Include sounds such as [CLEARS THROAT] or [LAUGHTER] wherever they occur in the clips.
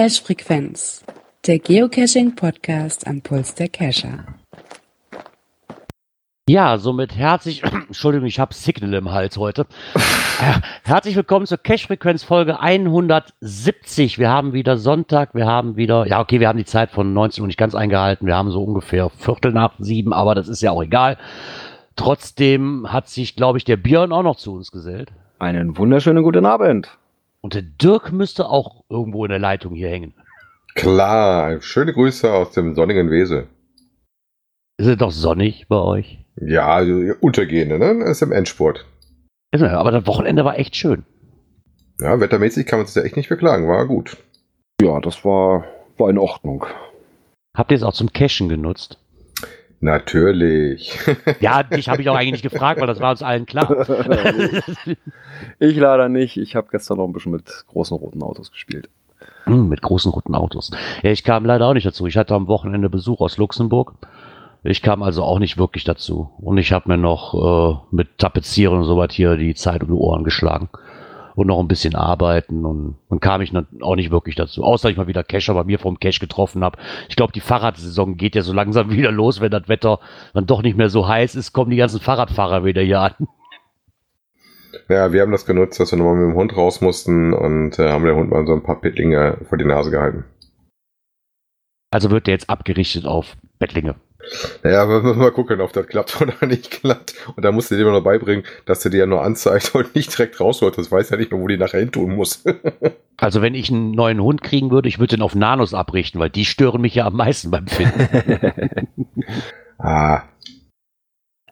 Cache Frequenz, der Geocaching Podcast am Puls der Cacher. Ja, somit herzlich, [CLEARS THROAT] Entschuldigung, ich habe Signal im Hals heute. [LAUGHS] herzlich willkommen zur Cache-Frequenz Folge 170. Wir haben wieder Sonntag, wir haben wieder, ja okay, wir haben die Zeit von 19 Uhr nicht ganz eingehalten, wir haben so ungefähr Viertel nach sieben, aber das ist ja auch egal. Trotzdem hat sich, glaube ich, der Björn auch noch zu uns gesellt. Einen wunderschönen guten Abend. Und der Dirk müsste auch irgendwo in der Leitung hier hängen. Klar, schöne Grüße aus dem sonnigen Wesel. Ist es doch sonnig bei euch? Ja, also untergehende, ne? Ist im Endspurt. Aber das Wochenende war echt schön. Ja, wettermäßig kann man sich ja echt nicht beklagen, war gut. Ja, das war, war in Ordnung. Habt ihr es auch zum Cashen genutzt? Natürlich. [LAUGHS] Ja, dich habe ich auch eigentlich nicht gefragt, weil das war uns allen klar. [LAUGHS] ich leider nicht. Ich habe gestern noch ein bisschen mit großen roten Autos gespielt. Hm, mit großen roten Autos. Ja, ich kam leider auch nicht dazu. Ich hatte am Wochenende Besuch aus Luxemburg. Ich kam also auch nicht wirklich dazu. Und ich habe mir noch äh, mit Tapezieren und so was hier die Zeit um die Ohren geschlagen. Und noch ein bisschen arbeiten und dann kam ich auch nicht wirklich dazu. Außer ich mal wieder Cacher bei mir vom Cache getroffen habe. Ich glaube, die Fahrradsaison geht ja so langsam [LAUGHS] wieder los, wenn das Wetter dann doch nicht mehr so heiß ist, kommen die ganzen Fahrradfahrer wieder hier an. Ja, wir haben das genutzt, dass wir nochmal mit dem Hund raus mussten und äh, haben der Hund mal so ein paar Pittlinge vor die Nase gehalten. Also wird der jetzt abgerichtet auf Bettlinge. Naja, wir müssen mal gucken, ob das klappt [LAUGHS] oder nicht klappt. Und da musst du dir immer noch beibringen, dass du dir ja nur anzeigt [LAUGHS] und nicht direkt rausholt. Das weiß ja nicht mehr, wo die nachher hin tun muss. [LAUGHS] also wenn ich einen neuen Hund kriegen würde, ich würde den auf Nanos abrichten, weil die stören mich ja am meisten beim Finden. ah,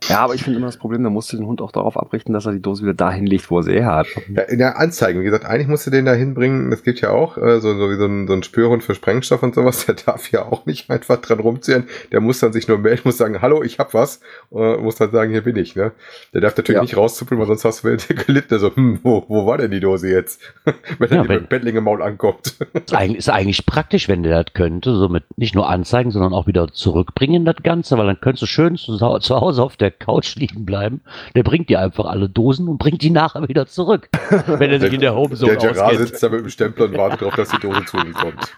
ja, aber ich finde immer das Problem, da musst du den Hund auch darauf abrichten, dass er die Dose wieder dahin legt, wo er sie her hat. Ja, in der Anzeige, wie gesagt, eigentlich musst du den da hinbringen, das gibt ja auch, äh, so, so wie so ein, so ein Spürhund für Sprengstoff und sowas, [LAUGHS] der darf ja auch nicht einfach dran rumziehen. Der muss dann sich nur melden, muss sagen, hallo, ich hab was, und muss dann sagen, hier bin ich, ne? Der darf natürlich ja. nicht rauszuppeln, weil sonst hast du [LAUGHS] gelitten, also, hm, wo, wo war denn die Dose jetzt? [LAUGHS] wenn er ja, mit Bettling im Maul ankommt. ist, eigentlich, ist eigentlich praktisch, wenn der das könnte, somit nicht nur anzeigen, sondern auch wieder zurückbringen, das Ganze, weil dann könntest du schön zu, zu Hause auf der Couch liegen bleiben. Der bringt dir einfach alle Dosen und bringt die nachher wieder zurück, wenn er sich in der Homezone Der Gerard auskennt. sitzt da mit dem Stempel und wartet darauf, dass die Dose zu ihm kommt.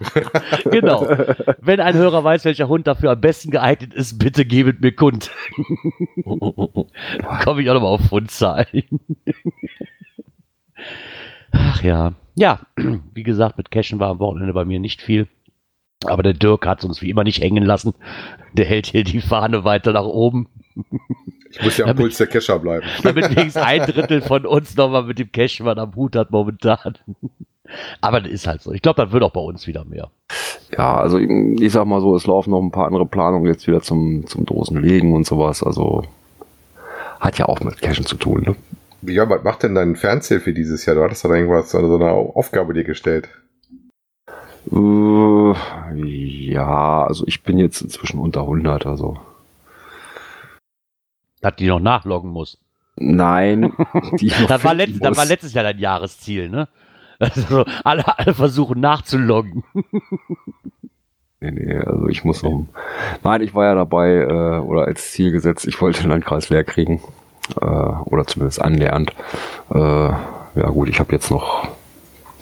[LAUGHS] genau. Wenn ein Hörer weiß, welcher Hund dafür am besten geeignet ist, bitte gebet mir kund. [LAUGHS] Komme ich auch nochmal auf Hundzahlen. Ach ja. Ja, wie gesagt, mit Cashen war am Wochenende bei mir nicht viel. Aber der Dirk hat uns wie immer nicht hängen lassen. Der hält hier die Fahne weiter nach oben. Ich muss ja am Puls der Kescher bleiben. [LAUGHS] Damit wenigstens ein Drittel von uns nochmal mit dem Cashman am Hut hat momentan. Aber das ist halt so. Ich glaube, das wird auch bei uns wieder mehr. Ja, also ich sag mal so, es laufen noch ein paar andere Planungen jetzt wieder zum, zum Dosenlegen und sowas. Also hat ja auch mit Cashen zu tun. Ne? Ja, was macht denn dein Fernziel für dieses Jahr? Du hattest da irgendwas, also so eine Aufgabe dir gestellt. Uh, ja, also ich bin jetzt inzwischen unter 100, also. Dass die noch nachloggen muss. Nein. [LAUGHS] das, war letzt, das war letztes Jahr dein Jahresziel, ne? Also alle, alle versuchen nachzuloggen. [LAUGHS] Nee, nee, also ich muss um. Nein, ich war ja dabei, äh, oder als Ziel gesetzt, ich wollte den Landkreis leer kriegen. Äh, oder zumindest annähernd. Äh, ja gut, ich habe jetzt noch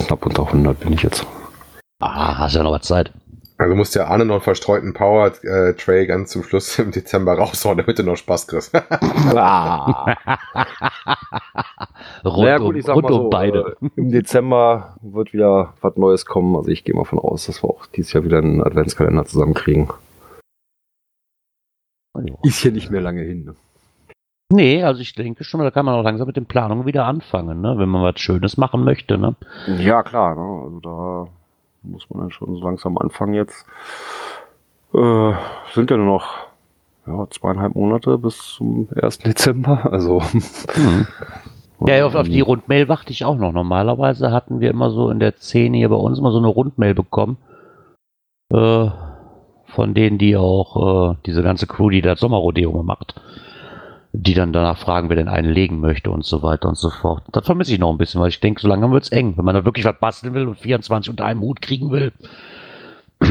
knapp unter 100 bin ich jetzt. Ah, hast ja noch was Zeit. Also musst ja Arne noch einen verstreuten Power äh, Tray ganz zum Schluss im Dezember raushauen, damit du noch Spaß kriegst. ah. [LAUGHS] rund naja, gut, ich sag mal so, beide. Äh, Im Dezember wird wieder was Neues kommen. Also ich gehe mal von aus, dass wir auch dieses Jahr wieder einen Adventskalender zusammenkriegen. Ist hier nicht mehr lange hin. Ne? Nee, also ich denke schon, da kann man auch langsam mit den Planungen wieder anfangen, ne? wenn man was Schönes machen möchte. Ne? Ja, klar. Ne? Also da muss man dann schon so langsam anfangen jetzt. Äh, sind ja nur noch ja, zweieinhalb Monate bis zum 1. Dezember. Also. [LAUGHS] Ja, auf, auf die Rundmail warte ich auch noch. Normalerweise hatten wir immer so in der Szene hier bei uns immer so eine Rundmail bekommen. Äh, von denen, die auch äh, diese ganze Crew, die das Sommerrodeo macht die dann danach fragen, wer denn einen legen möchte und so weiter und so fort. Das vermisse ich noch ein bisschen, weil ich denke, so langsam wird es eng, wenn man da wirklich was basteln will und 24 unter einem Hut kriegen will. [CLEARS THROAT]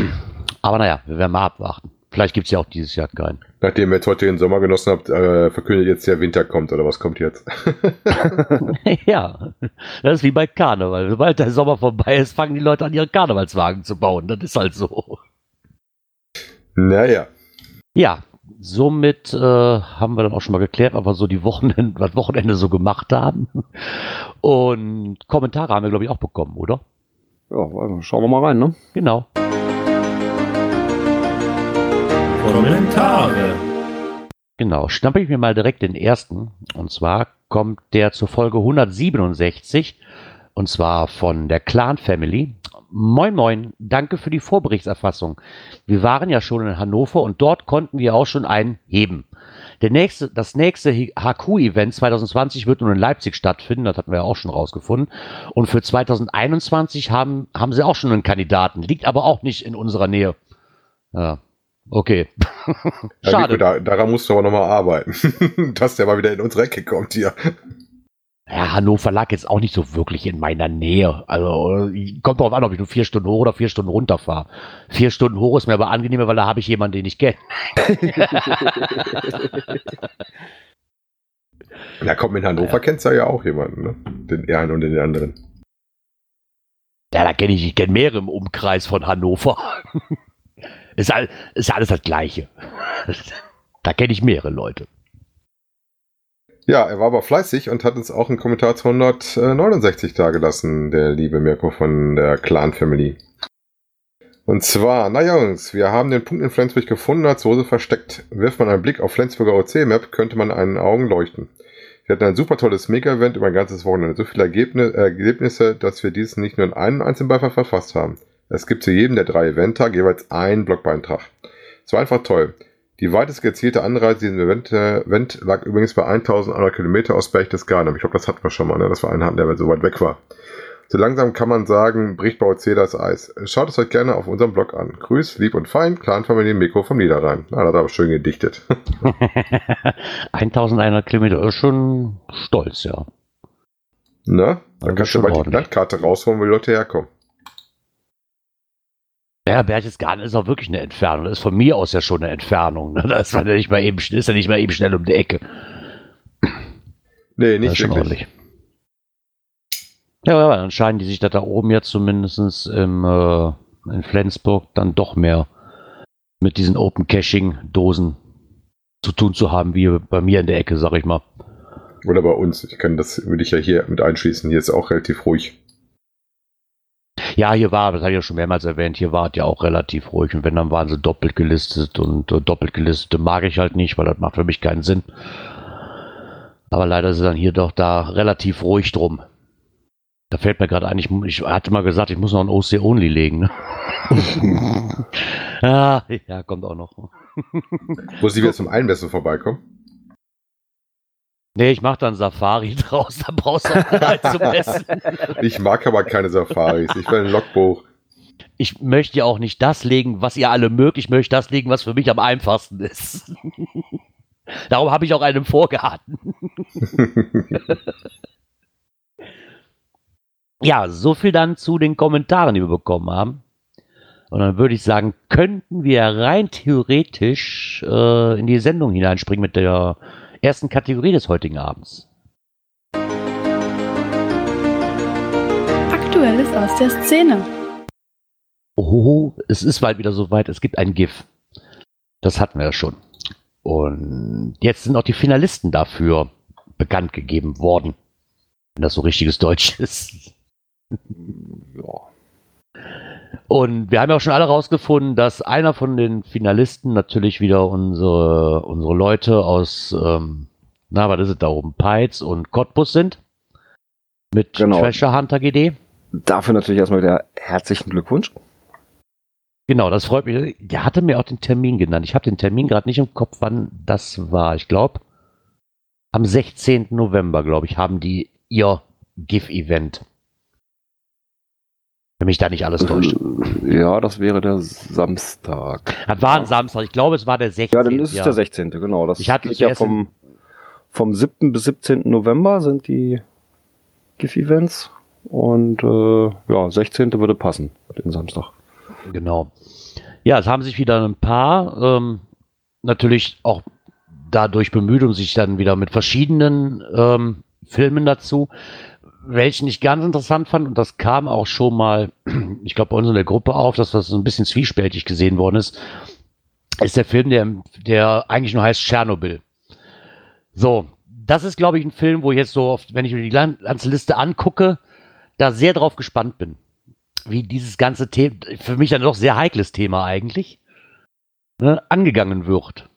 Aber naja, wir werden mal abwarten. Vielleicht gibt's ja auch dieses Jahr keinen. Nachdem ihr jetzt heute den Sommer genossen habt, äh, verkündet jetzt der Winter kommt oder was kommt jetzt? [LAUGHS] ja, das ist wie bei Karneval. Sobald der Sommer vorbei ist, fangen die Leute an, ihre Karnevalswagen zu bauen. Das ist halt so. naja. Ja, somit äh, haben wir dann auch schon mal geklärt, was wir so die Wochenende, das [LAUGHS] Wochenende so gemacht haben. Und Kommentare haben wir, glaube ich, auch bekommen, oder? Ja, also schauen wir mal rein, ne? Genau. Kommentare. Genau, schnappe ich mir mal direkt den ersten. Und zwar kommt der zur Folge 167. Und zwar von der Clan Family. Moin Moin, danke für die Vorberichtserfassung. Wir waren ja schon in Hannover und dort konnten wir auch schon einen heben. Der nächste, das nächste HQ-Event 2020 wird nun in Leipzig stattfinden, das hatten wir ja auch schon rausgefunden. Und für 2021 haben, haben sie auch schon einen Kandidaten, liegt aber auch nicht in unserer Nähe. Ja, okay. [LAUGHS] Ja, Schade. Rico, da, daran musst du aber nochmal arbeiten, [LAUGHS] dass der mal wieder in unsere Ecke kommt hier. Ja, Hannover lag jetzt auch nicht so wirklich in meiner Nähe. Also äh, kommt darauf an, ob ich nur vier Stunden hoch oder vier Stunden runter fahre. Vier Stunden hoch ist mir aber angenehmer, weil da habe ich jemanden, den ich kenne. [LAUGHS] Na komm, in Hannover kennst du ja auch jemanden, ne? Den einen und den anderen. Ja, da kenne ich, ich kenne mehrere im Umkreis von Hannover. [LAUGHS] ist, all, ist alles das Gleiche. [LAUGHS] da kenne ich mehrere Leute. Ja, er war aber fleißig und hat uns auch einen Kommentar zu 169 dagelassen, der liebe Mirko von der Clan Family. Und zwar, na Jungs, wir haben den Punkt in Flensburg gefunden, als Hose versteckt. Wirft man einen Blick auf Flensburger OC-Map, könnte man einen Augen leuchten. Wir hatten ein super tolles Mega-Event über ein ganzes Wochenende. So viele Ergebnisse, Ergebnisse, dass wir dies nicht nur in einem einzelnen Beifall verfasst haben. Es gibt zu jedem der drei Eventtage jeweils einen Blogbeitrag. Es war einfach toll. Die weitest gezielte Anreise diesem Event, äh, Event lag übrigens bei 1100 Kilometer aus Berchtesgaden. Ich glaube, das hatten wir schon mal, ne? dass wir einen hatten, der so weit weg war. So langsam kann man sagen, bricht bei OC das Eis. Schaut es euch gerne auf unserem Blog an. Grüß, lieb und fein, Clanfamilie Mikro vom Niederrhein. Na, das hat aber schön gedichtet. [LAUGHS] 1100 Kilometer ist schon stolz, ja. ne? Das Dann kannst du mal die. Landkarte rausholen, wo die Leute herkommen. Ja, Berchtesgaden ist auch wirklich eine Entfernung. Das ist von mir aus ja schon eine Entfernung. Ne? Das ist ja nicht mal eben, ist ja nicht mal eben schnell um die Ecke. Nee, Das nicht ist schon wirklich. ordentlich. Ja, aber dann scheinen die sich da, da oben jetzt zumindest im, äh, in Flensburg dann doch mehr mit diesen Open Caching Dosen zu tun zu haben, wie bei mir in der Ecke, sag ich mal. Oder bei uns. Ich kann das, würde ich ja hier mit einschließen. Hier ist auch relativ ruhig. Ja, hier war, das habe ich ja schon mehrmals erwähnt, hier war es ja auch relativ ruhig und wenn, dann waren sie doppelt gelistet und äh, doppelt gelistete mag ich halt nicht, weil das macht für mich keinen Sinn. Aber leider ist es dann hier doch da relativ ruhig drum. Da fällt mir gerade ein, ich, ich hatte mal gesagt, ich muss noch ein OC Only legen. Ne? [LAUGHS] ah, ja, kommt auch noch. Muss ich wieder [LAUGHS] zum Einmessen vorbeikommen? Nee, ich mache dann Safari [LAUGHS] draus, da brauchst du auch nicht [LAUGHS] zu messen. Ich mag aber keine Safaris. Ich will ein Logbuch. Ich möchte ja auch nicht das legen, was ihr alle mögt. Ich möchte das legen, was für mich am einfachsten ist. [LAUGHS] Darum habe ich auch einen im Vorgarten. ja, so viel dann zu den Kommentaren, die wir bekommen haben. Und dann würde ich sagen, könnten wir rein theoretisch äh, in die Sendung hineinspringen mit der ersten Kategorie des heutigen Abends. Aktuelles aus der Szene. Oh, es ist bald wieder soweit. Es gibt ein GIF. Das hatten wir ja schon. Und jetzt sind auch die Finalisten dafür bekannt gegeben worden. Wenn das so richtiges Deutsch [LAUGHS] ist. Ja. Und wir haben ja auch schon alle rausgefunden, dass einer von den Finalisten natürlich wieder unsere, unsere Leute aus, ähm, na, was ist es da oben? Peitz und Cottbus sind. Mit Genau. Treasure Hunter GD. Dafür natürlich erstmal wieder herzlichen Glückwunsch. Genau, das freut mich. Der hatte mir auch den Termin genannt. Ich habe den Termin gerade nicht im Kopf, wann das war. Ich glaube, am 16. November, glaube ich, haben die ihr GIF-Event. Wenn mich da nicht alles täuscht. Ja, das wäre der Samstag. Das war ein Samstag. Ich glaube, es war der 16. Ja, dann ist es der 16. Genau. Das Ich hatte geht ja vom, vom 7. bis 17. November sind die GIF-Events. Und äh, ja, 16. würde passen, den Samstag. Genau. Ja, es haben sich wieder ein paar ähm, natürlich auch dadurch bemüht und sich dann wieder mit verschiedenen ähm, Filmen dazu. Welchen ich ganz interessant fand, und das kam auch schon mal, [CLEARS THROAT] ich glaube, bei uns in der Gruppe auf, dass das so ein bisschen zwiespältig gesehen worden ist, ist der Film, der, der eigentlich nur heißt Tschernobyl. So, das ist, glaube ich, ein Film, wo ich jetzt so oft, wenn ich mir die ganze Liste angucke, da sehr drauf gespannt bin. Wie dieses ganze Thema, für mich ein doch sehr heikles Thema eigentlich, ne, angegangen wird.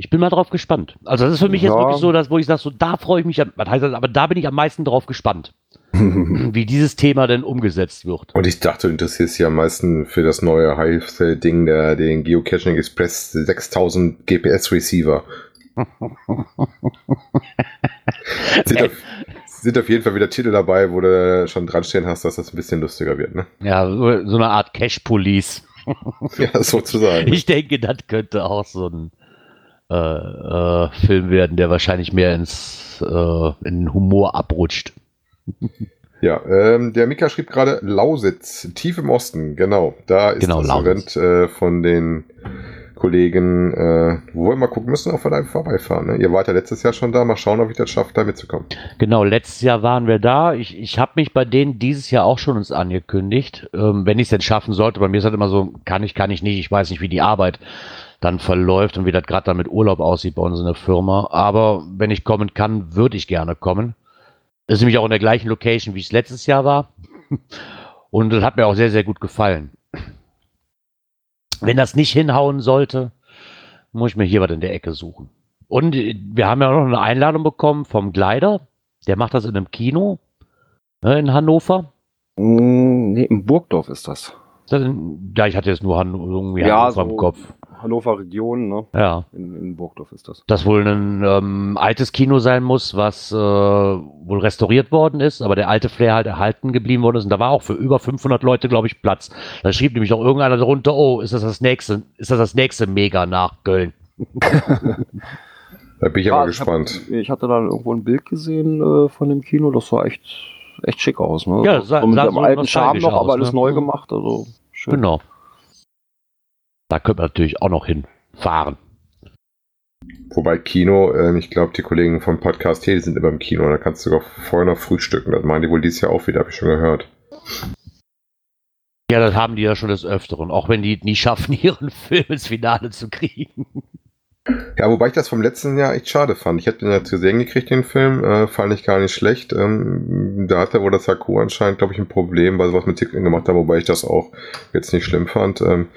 Ich bin mal drauf gespannt. Also das ist für mich ja. jetzt wirklich so, dass, wo ich sage, so da freue ich mich, was heißt das, aber da bin ich am meisten drauf gespannt, [LAUGHS] wie dieses Thema denn umgesetzt wird. Und ich dachte, du interessierst dich am meisten für das neue Hive-Ding, der den Geocaching Express 6000 GPS Receiver. [LAUGHS] sind, auf, sind auf jeden Fall wieder Titel dabei, wo du schon dran stehen hast, dass das ein bisschen lustiger wird, ne? Ja, so, eine Art Cash Police. [LAUGHS] ja, sozusagen. Ich denke, das könnte auch so ein äh, äh, Film werden, der wahrscheinlich mehr ins äh, in Humor abrutscht. [LAUGHS] Ja, ähm, der Mika schrieb gerade Lausitz, tief im Osten, genau. Da ist genau, das Lausitz. Event äh, von den Kollegen, äh, wo wir mal gucken müssen, ob wir da vorbeifahren. Ne? Ihr wart ja letztes Jahr schon da, mal schauen, ob ich das schaffe, da mitzukommen. Genau, letztes Jahr waren wir da. Ich, ich habe mich bei denen dieses Jahr auch schon uns angekündigt, ähm, wenn ich es denn schaffen sollte. Bei mir ist halt immer so, kann ich, kann ich nicht, ich weiß nicht, wie die Arbeit dann verläuft und wie das gerade dann mit Urlaub aussieht bei uns in der Firma. Aber wenn ich kommen kann, würde ich gerne kommen. Das ist nämlich auch in der gleichen Location, wie es letztes Jahr war. [LAUGHS] Und das hat mir auch sehr, sehr gut gefallen. Wenn das nicht hinhauen sollte, muss ich mir hier was in der Ecke suchen. Und wir haben ja noch eine Einladung bekommen vom Gleider. Der macht das in einem Kino ne, in Hannover. Mm, nee, in Burgdorf ist das. das ja, ich hatte jetzt nur Han irgendwie ja, Hannover so im Kopf. Hannover Region, ne? Ja. In, in Burgdorf ist das. Das wohl ein ähm, altes Kino sein muss, was äh, wohl restauriert worden ist, aber der alte Flair halt erhalten geblieben worden ist. Und da war auch für über 500 Leute, glaube ich, Platz. Da schrieb nämlich auch irgendeiner darunter, oh, ist das das nächste, ist das das nächste Mega nach Köln? da bin ich ja, aber gespannt. Ich, hab, ich, hatte da irgendwo ein Bild gesehen äh, von dem Kino, das sah echt, echt schick aus. Ne? Ja, sah, so mit sah dem so alten Charme noch, aus, aber alles ne? neu gemacht. Also schön. Genau. Da könnte man natürlich auch noch hinfahren. Wobei Kino, äh, ich glaube, die Kollegen vom Podcast hier, die sind immer im Kino. Da kannst du sogar vorher noch frühstücken. Das meinen die wohl dieses Jahr auch wieder, habe ich schon gehört. Ja, das haben die ja schon des Öfteren, auch wenn die nie schaffen, [LAUGHS] ihren Film ins Finale zu kriegen. Ja, wobei ich das vom letzten Jahr echt schade fand. Ich hätte den ja zu sehen gekriegt, den Film. Äh, fand ich gar nicht schlecht. Ähm, da hatte wohl das Haku anscheinend, glaube ich, ein Problem, weil sie was mit Titeln gemacht haben, wobei ich das auch jetzt nicht schlimm fand. Ähm,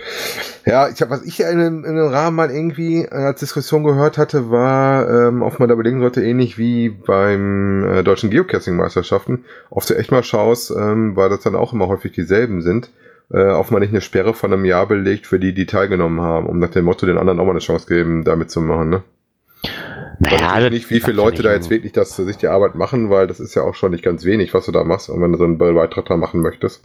ja, ich habe, was ich in, in dem Rahmen mal irgendwie äh, als Diskussion gehört hatte, war, ähm, ob man da überlegen sollte, ähnlich wie beim äh, deutschen Geocaching-Meisterschaften, ob du echt mal schaust, ähm, weil das dann auch immer häufig dieselben sind äh, auf man nicht eine Sperre von einem Jahr belegt für die, die teilgenommen haben, um nach dem Motto den anderen auch mal eine Chance geben, damit zu machen, ne? Naja, ich nicht, wie viele Leute da jetzt wirklich das sich die Arbeit machen, weil das ist ja auch schon nicht ganz wenig, was du da machst, und wenn du so einen Beitrag da machen möchtest.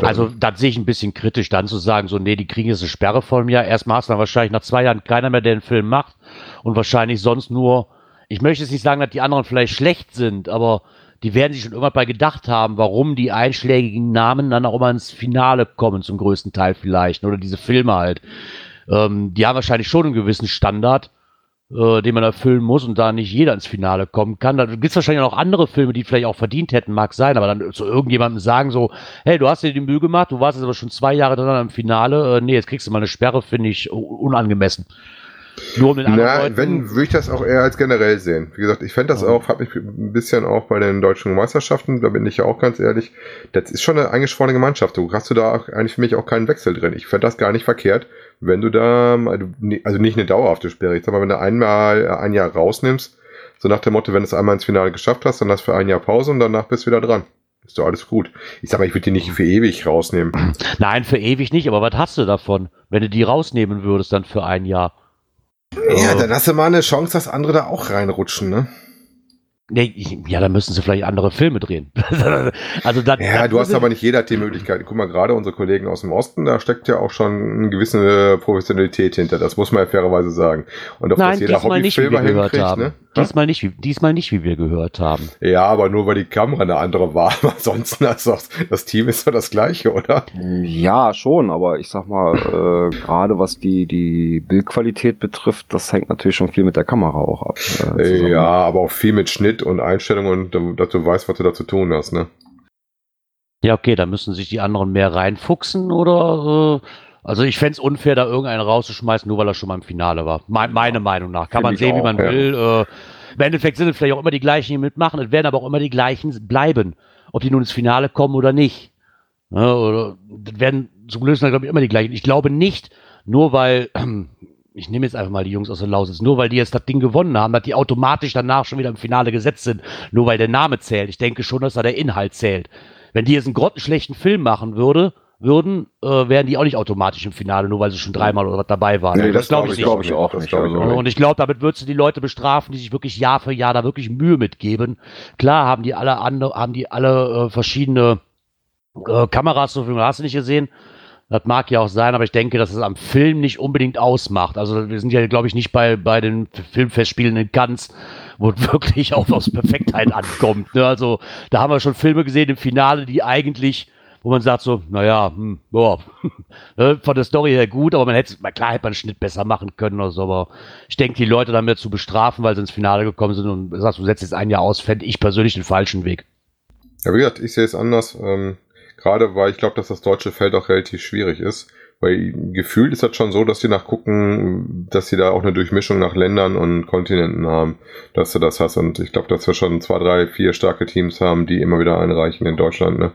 Also, das sehe ich ein bisschen kritisch, dann zu sagen, so, nee, die kriegen jetzt eine Sperre vor Jahr. Erstmal hast du dann wahrscheinlich nach zwei Jahren keiner mehr, der den Film macht und wahrscheinlich sonst nur, ich möchte jetzt nicht sagen, dass die anderen vielleicht schlecht sind, aber die werden sich schon irgendwann bei gedacht haben, warum die einschlägigen Namen dann auch immer ins Finale kommen, zum größten Teil vielleicht, oder diese Filme halt. Ähm, die haben wahrscheinlich schon einen gewissen Standard, äh, den man erfüllen muss und da nicht jeder ins Finale kommen kann. Da gibt es wahrscheinlich auch andere Filme, die vielleicht auch verdient hätten, mag sein, aber dann zu irgendjemandem sagen so, hey, du hast dir die Mühe gemacht, du warst jetzt aber schon zwei Jahre dran im Finale, äh, nee, jetzt kriegst du mal eine Sperre, finde ich unangemessen. Nur um den Na, Leuten wenn, würde ich das auch eher als generell sehen. Wie gesagt, ich fände das auch, habe mich ein bisschen auch bei den deutschen Meisterschaften, da bin ich ja auch ganz ehrlich, das ist schon eine eingeschworene Gemeinschaft. Du hast du da auch eigentlich für mich auch keinen Wechsel drin. Ich fände das gar nicht verkehrt, wenn du da, also nicht eine dauerhafte Sperre, ich sag mal, wenn du einmal ein Jahr rausnimmst, so nach dem Motto, wenn du es einmal ins Finale geschafft hast, dann hast du für ein Jahr Pause und danach bist du wieder dran. Ist doch alles gut. Ich sag mal, ich würde die nicht für ewig rausnehmen. [CLEARS THROAT] Nein, für ewig nicht, aber was hast du davon, wenn du die rausnehmen würdest dann für ein Jahr? Ja, dann hast du mal eine Chance, dass andere da auch reinrutschen, ne? Nee, ja, da müssen sie vielleicht andere Filme drehen. [LAUGHS] also das, ja, das du hast aber nicht jeder die Möglichkeit. Guck mal, gerade unsere Kollegen aus dem Osten, da steckt ja auch schon eine gewisse Professionalität hinter. Das muss man ja fairerweise sagen. Und auf Nein, das jeder Hobbyfilmer hinkriegt, haben. ne? Diesmal nicht, wie, diesmal nicht, wie wir gehört haben. Ja, aber nur weil die Kamera eine andere war. [LAUGHS] ansonsten also das Team ist doch das gleiche, oder? Ja, schon, aber ich sag mal, äh, gerade was die, die Bildqualität betrifft, das hängt natürlich schon viel mit der Kamera auch ab. Äh, ja, aber auch viel mit Schnitt und Einstellungen und dass du weißt, was du da zu tun hast, ne? Ja, okay, da müssen sich die anderen mehr reinfuchsen oder äh, also ich fände es unfair, da irgendeinen rauszuschmeißen, nur weil er schon mal im Finale war. Me meine Meinung nach. Kann man sehen, auch, wie man ja. will. Äh, Im Endeffekt sind es vielleicht auch immer die gleichen, die mitmachen. Es werden aber auch immer die gleichen bleiben. Ob die nun ins Finale kommen oder nicht. Ja, oder, das werden zum Glück, glaube ich, immer die gleichen. Ich glaube nicht, nur weil [CLEARS THROAT] ich nehme jetzt einfach mal die Jungs aus der Lausitz, nur weil die jetzt das Ding gewonnen haben, dass die automatisch danach schon wieder im Finale gesetzt sind, nur weil der Name zählt. Ich denke schon, dass da der Inhalt zählt. Wenn die jetzt einen grottenschlechten Film machen würde, würden, äh, wären die auch nicht automatisch im Finale, nur weil sie schon dreimal oder was dabei waren. Nee, das, das glaube ich, glaub ich, auch nicht. Also. Und ich glaube, damit würdest du die Leute bestrafen, die sich wirklich Jahr für Jahr da wirklich Mühe mitgeben. Klar haben die alle andere, haben die alle äh, verschiedene äh, Kameras zur Verfügung, hast du nicht gesehen? Das mag ja auch sein, aber ich denke, dass es am Film nicht unbedingt ausmacht. Also wir sind ja, glaube ich, nicht bei, bei den Filmfestspielen in Cannes, wo [LAUGHS] wirklich auch aus Perfektheit ankommt. Ne? Also da haben wir schon Filme gesehen im Finale, die eigentlich, wo man sagt so, naja, hm, boah, [LAUGHS] ne? von der Story her gut, aber man hätte, klar hätte man einen Schnitt besser machen können oder so, aber ich denke, die Leute damit zu bestrafen, weil sie ins Finale gekommen sind und sagst, du setzt jetzt ein Jahr aus, fände ich persönlich den falschen Weg. Ja, wie gesagt, ich sehe es anders. Ähm Gerade weil ich glaube, dass das deutsche Feld auch relativ schwierig ist. Weil gefühlt ist das schon so, dass sie nachgucken, dass sie da auch eine Durchmischung nach Ländern und Kontinenten haben, dass du das hast. Und ich glaube, dass wir schon zwei, drei, vier starke Teams haben, die immer wieder einreichen in Deutschland, ne?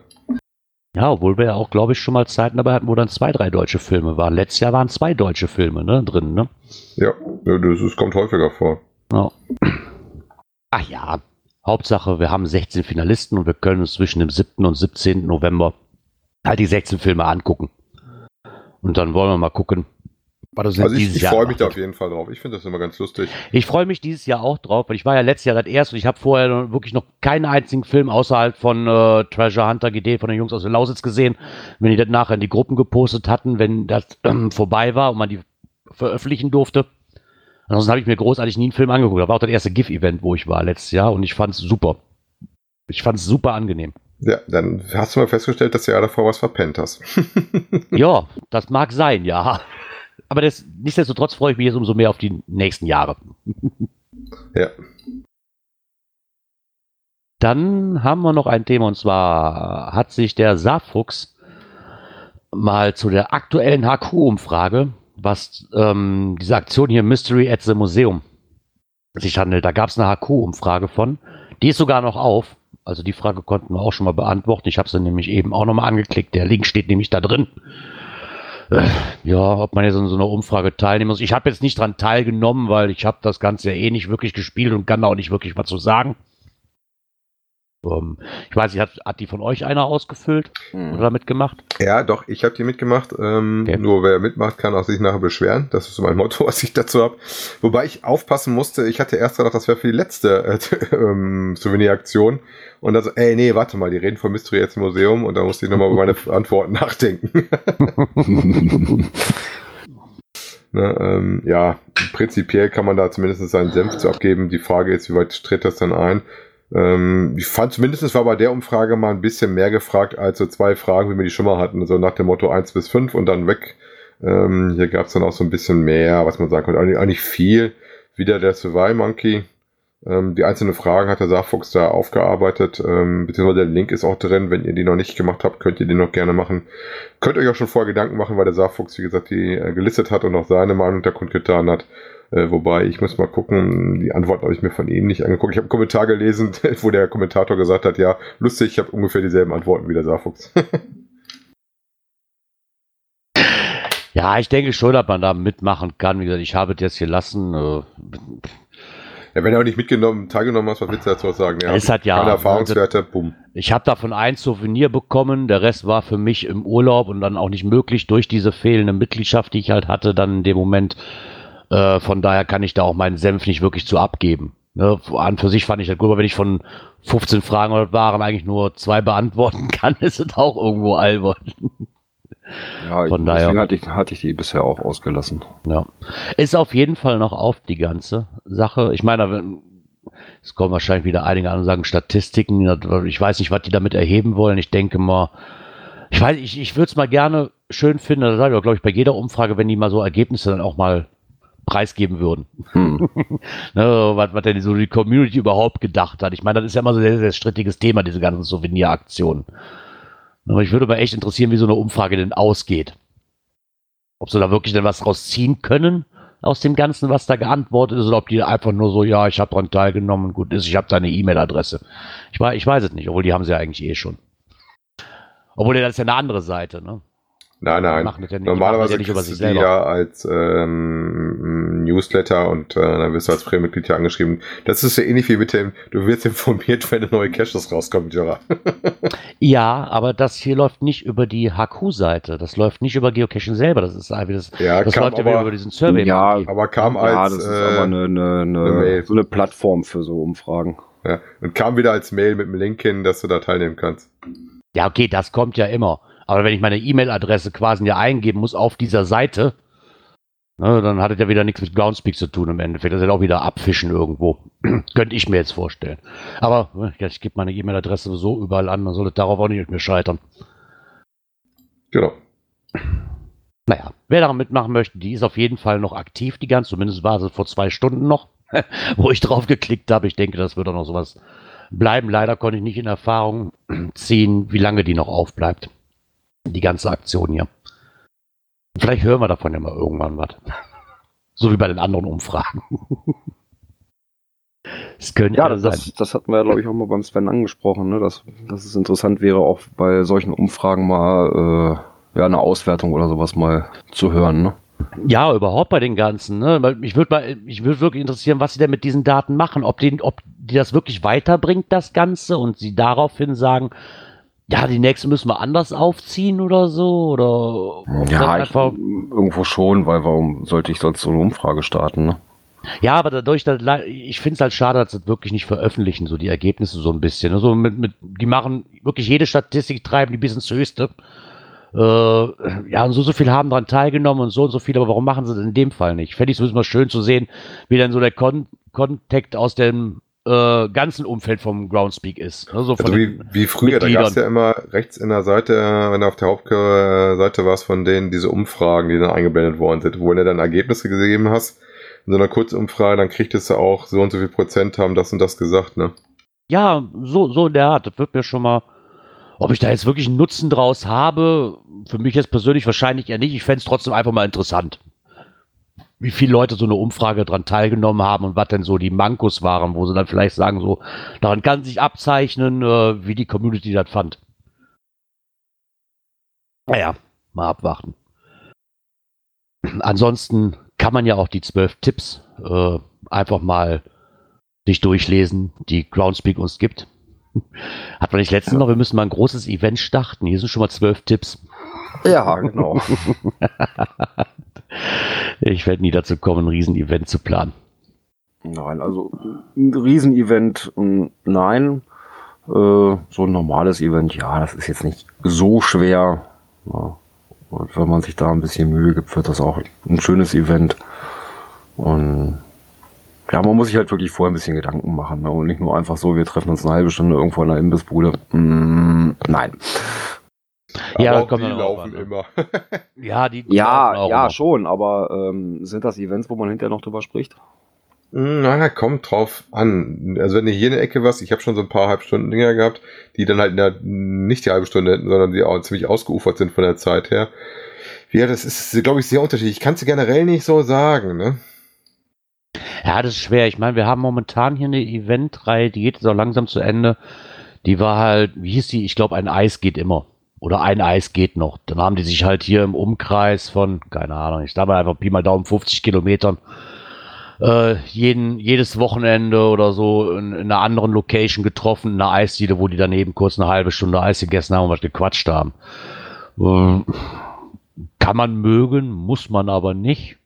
Ja, obwohl wir ja auch, glaube ich, schon mal Zeiten dabei hatten, wo dann zwei, drei deutsche Filme waren. Letztes Jahr waren zwei deutsche Filme ne, drin, ne? Ja, das, das kommt häufiger vor. Ja. Ach ja, Hauptsache, wir haben 16 Finalisten und wir können uns zwischen dem 7. und 17. November halt die 16 Filme angucken. Und dann wollen wir mal gucken. Was also ich, ich freue mich da auf jeden Fall drauf. Ich finde das immer ganz lustig. Ich freue mich dieses Jahr auch drauf, weil ich war ja letztes Jahr das erste und ich habe vorher wirklich noch keinen einzigen Film außerhalb von äh, Treasure Hunter GD von den Jungs aus der Lausitz gesehen. Wenn die das nachher in die Gruppen gepostet hatten, wenn das ähm, [CLEARS THROAT] vorbei war und man die veröffentlichen durfte, Ansonsten habe ich mir großartig nie einen Film angeguckt. Das war auch das erste GIF-Event, wo ich war letztes Jahr und ich fand es super. Ich fand es super angenehm. Ja, dann hast du mal festgestellt, dass du ja davor was verpennt hast. [LAUGHS] ja, das mag sein, ja. Aber das, nichtsdestotrotz freue ich mich jetzt umso mehr auf die nächsten Jahre. ja. Dann haben wir noch ein Thema und zwar hat sich der Saarfuchs mal zu der aktuellen HQ-Umfrage was ähm, diese Aktion hier Mystery at the Museum sich handelt. Da gab es eine HQ-Umfrage von. Die ist sogar noch auf. Also die Frage konnten wir auch schon mal beantworten. Ich habe sie nämlich eben auch nochmal angeklickt. Der Link steht nämlich da drin. Äh, ja, ob man jetzt an so einer Umfrage teilnehmen muss. Ich habe jetzt nicht dran teilgenommen, weil ich habe das Ganze ja eh nicht wirklich gespielt und kann da auch nicht wirklich was zu sagen. Ähm, ich weiß nicht, hat, hat die von euch einer ausgefüllt hm. oder mitgemacht? Ja, doch, ich habe die mitgemacht. Ähm, okay. Nur wer mitmacht, kann auch sich nachher beschweren. Das ist so mein Motto, [LAUGHS] was ich dazu habe. Wobei ich aufpassen musste, ich hatte erst gedacht, das wäre für die letzte äh, [LAUGHS] ähm, Souveniraktion. Und dann so, ey, nee, warte mal, die reden von Mystery jetzt Museum und da musste ich nochmal über meine [LAUGHS] Antworten nachdenken. ne, ähm, ja, prinzipiell kann man da zumindest seinen Senf zu abgeben. Die Frage ist, wie weit tritt das dann ein? Ähm, ich fand zumindest war bei der Umfrage mal ein bisschen mehr gefragt als so zwei Fragen, wie wir die schon mal hatten. Also nach dem Motto 1 bis 5 und dann weg. Ähm, hier gab es dann auch so ein bisschen mehr, was man sagen konnte. Eigentlich viel. Wieder der Survival Monkey. Ähm, die einzelnen Fragen hat der Saarfuchs da aufgearbeitet, ähm, beziehungsweise der Link ist auch drin. Wenn ihr die noch nicht gemacht habt, könnt ihr die noch gerne machen. Könnt euch auch schon vorher Gedanken machen, weil der Saarfuchs, wie gesagt, die äh, gelistet hat und auch seine Meinung da kundgetan hat. Äh, wobei ich muss mal gucken, die Antworten habe ich mir von ihm nicht angeguckt. Ich habe einen Kommentar gelesen, [LAUGHS] wo der Kommentator gesagt hat, ja, lustig, ich habe ungefähr dieselben Antworten wie der Saarfuchs. [LAUGHS] ja, ich denke schon, dass man da mitmachen kann. Wie gesagt, ich habe das gelassen. Äh, ja, wenn du auch nicht mitgenommen, teilgenommen hast, was willst du dazu sagen? Ja, es hat ja keine Erfahrungswerte, bumm. Ich habe davon ein Souvenir bekommen, der Rest war für mich im Urlaub und dann auch nicht möglich durch diese fehlende Mitgliedschaft, die ich halt hatte, dann in dem Moment äh, von daher kann ich da auch meinen Senf nicht wirklich zu abgeben. Ne, an für sich fand ich das gut, aber wenn ich von 15 Fragen oder waren eigentlich nur zwei beantworten [LAUGHS] kann, ist es auch irgendwo albern. Ja, Von ich, daher- deswegen hatte ich, hatte ich die bisher auch ausgelassen. Ja. Ist auf jeden Fall noch auf die ganze Sache. Ich meine, es kommen wahrscheinlich wieder einige an und sagen Statistiken. Ich weiß nicht, was die damit erheben wollen. Ich denke mal, ich weiß, ich, ich würde es mal gerne schön finden, das sage ich auch, glaube ich, bei jeder Umfrage, wenn die mal so Ergebnisse dann auch mal preisgeben würden. Hm. [LAUGHS] Ne, was, was denn so die Community überhaupt gedacht hat. Ich meine, das ist ja immer so ein sehr, sehr strittiges Thema, diese ganzen Souveniraktionen. Aber ich würde mal echt interessieren, wie so eine Umfrage denn ausgeht. Ob sie da wirklich denn was rausziehen können aus dem Ganzen, was da geantwortet ist, oder ob die einfach nur so, ja, ich habe daran teilgenommen, gut ist, ich habe deine E-Mail-Adresse. Ich, ich weiß es nicht, obwohl die haben sie ja eigentlich eh schon. Obwohl, das ist ja eine andere Seite, ne? Nein, nein. machen das ja nicht, die machen das Normalerweise ja nicht über sich selber. ja als ähm, Newsletter und äh, dann wirst du als Premiermitglied ja angeschrieben. Das ist ja ähnlich wie mit dem, du wirst informiert, [LAUGHS] wenn eine neue Caches rauskommt, Jura. [LAUGHS] Ja, aber das hier läuft nicht über die HQ-Seite. Das läuft nicht über Geocaching selber. Das ist einfach das, Ja, das kam läuft ja aber- über diesen Survey. Ja, Aber kam ja, als das ist äh, aber eine, eine, eine so eine Plattform für so Umfragen. ja, und kam wieder als Mail mit einem Link hin, dass du da teilnehmen kannst. Ja, okay, das kommt ja immer. Aber wenn ich meine E-Mail-Adresse quasi ja eingeben muss auf dieser Seite, ne, dann hat es ja wieder nichts mit Groundspeak zu tun im Endeffekt. Das ist ja auch wieder abfischen irgendwo. [CLEARS THROAT] Könnte ich mir jetzt vorstellen. Aber ja, ich gebe meine E-Mail-Adresse so überall an, dann soll es darauf auch nicht mit mir scheitern. Genau. Naja, wer daran mitmachen möchte, die ist auf jeden Fall noch aktiv, die ganze. Zumindest war sie vor zwei Stunden noch, [LAUGHS] wo ich drauf geklickt habe. Ich denke, das wird auch noch sowas bleiben. Leider konnte ich nicht in Erfahrung ziehen, wie lange die noch aufbleibt. Die ganze Aktion hier. Vielleicht hören wir davon ja mal irgendwann was. [LAUGHS] So wie bei den anderen Umfragen. [LAUGHS] Es könnte Ja, ja sein. das, das hatten wir, glaube ich, auch mal beim Sven angesprochen, ne? dass, dass es interessant wäre, auch bei solchen Umfragen mal äh, ja, eine Auswertung oder sowas mal zu hören. Ne? Ja, überhaupt bei den ganzen. Ne? Mich würde mal, ich würde wirklich interessieren, was sie denn mit diesen Daten machen. Ob die, ob die das wirklich weiterbringt, das Ganze, und sie daraufhin sagen, ja, die nächste müssen wir anders aufziehen oder so, oder Ja, ich, irgendwo schon, weil warum sollte ich sonst so eine Umfrage starten? Ne? ja, aber dadurch, dass, ich finde es halt schade, dass sie das wirklich nicht veröffentlichen, so die Ergebnisse so ein bisschen. Also mit, mit, die machen wirklich jede Statistik, treiben die bis ins Höchste. Äh, ja, und so, so viel haben daran teilgenommen und so und so viel, aber warum machen sie das in dem Fall nicht? Fände ich es mal schön zu sehen, wie dann so der Kon Kontakt aus dem äh, ganzen Umfeld vom Groundspeak ist. Also von Also wie, wie früher, da gab es ja immer rechts in der Seite, wenn du auf der Hauptseite warst von denen, diese Umfragen, die dann eingeblendet worden sind, wo du dann Ergebnisse gegeben hast. In so einer Kurzumfrage, dann kriegtest du auch so und so viel Prozent haben das und das gesagt, ne? ja, so, so in der Art, das wird mir schon mal, ob ich da jetzt wirklich einen Nutzen draus habe, für mich jetzt persönlich wahrscheinlich eher nicht. Ich fände es trotzdem einfach mal interessant. Wie viele Leute so eine Umfrage dran teilgenommen haben und was denn so die Mankos waren, wo sie dann vielleicht sagen, so, daran kann sich abzeichnen, äh, wie die Community das fand. Naja, mal abwarten. Ansonsten kann man ja auch die zwölf Tipps äh, einfach mal sich durchlesen, die Groundspeak uns gibt. [LAUGHS] Hat man nicht letztens noch, wir müssen mal ein großes Event starten. Hier sind schon mal zwölf Tipps. Ja, genau. [LAUGHS] Ich werde nie dazu kommen, ein Riesen-Event zu planen. nein, also ein Riesenevent, mm, nein. Äh, so ein normales Event, ja, das ist jetzt nicht so schwer. Und wenn man sich da ein bisschen Mühe gibt, wird das auch ein schönes Event. Und ja, man muss sich halt wirklich vorher ein bisschen Gedanken machen. Ne? Und nicht nur einfach so, wir treffen uns eine halbe Stunde irgendwo in der Imbissbude. Mm, nein. Ja, Aber die laufen an, ne? immer. [LAUGHS] Ja, die Ja, laufen auch ja, immer. schon, aber ähm, sind das Events, wo man hinterher noch drüber spricht? Na, kommt drauf an. Also wenn du hier in der Ecke was, ich habe schon so ein paar Halbstunden Dinger gehabt, die dann halt in der, nicht die halbe Stunde hätten, sondern die auch ziemlich ausgeufert sind von der Zeit her. Ja, das ist, glaube ich, sehr unterschiedlich. Ich kann es generell nicht so sagen, ne? Ja, das ist schwer. Ich meine, wir haben momentan hier eine Eventreihe, die geht auch langsam zu Ende. Die war halt, wie hieß die? Ich glaube, ein Eis geht immer. Oder ein Eis geht noch. Dann haben die sich halt hier im Umkreis von, keine Ahnung, ich glaube einfach Pi mal Daumen 50 Kilometern, äh, jeden, jedes Wochenende oder so in, in einer anderen Location getroffen, in einer Eisdiele, wo die daneben kurz eine halbe Stunde Eis gegessen haben und was gequatscht haben. Ähm, kann man mögen, muss man aber nicht.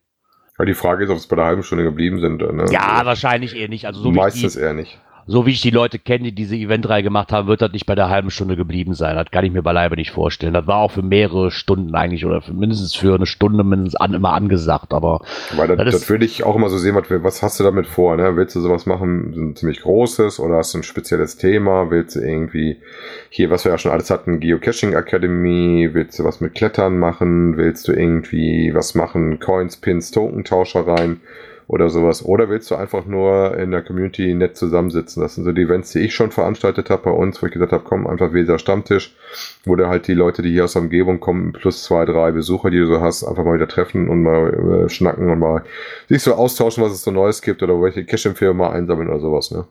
Ja, die Frage ist, ob es bei der halben Stunde geblieben sind. Ne? Ja, also, wahrscheinlich eher nicht. Also so meistens ich eher nicht. So wie ich die Leute kenne, die diese Eventreihe gemacht haben, wird das nicht bei der halben Stunde geblieben sein. Das kann ich mir beileibe nicht vorstellen. Das war auch für mehrere Stunden eigentlich oder für mindestens für eine Stunde mindestens an, immer angesagt. Aber Weil das, Das das, würde ich auch immer so sehen, was, was hast du damit vor? Ne? Willst du sowas machen, so ein ziemlich großes oder hast du ein spezielles Thema? Willst du irgendwie hier, was wir ja schon alles hatten, Geocaching Academy, willst du was mit Klettern machen? Willst du irgendwie was machen, Coins, Pins, Tokentauscher oder sowas? Oder willst du einfach nur in der Community nett zusammensitzen? Das sind so die Events, die ich schon veranstaltet habe bei uns, wo ich gesagt habe, komm, einfach wie dieser Stammtisch, wo du halt die Leute, die hier aus der Umgebung kommen, plus zwei, drei Besucher, die du so hast, einfach mal wieder treffen und mal äh, schnacken und mal sich so austauschen, was es so Neues gibt oder welche Cash-Empfehlungen mal einsammeln oder sowas, ne?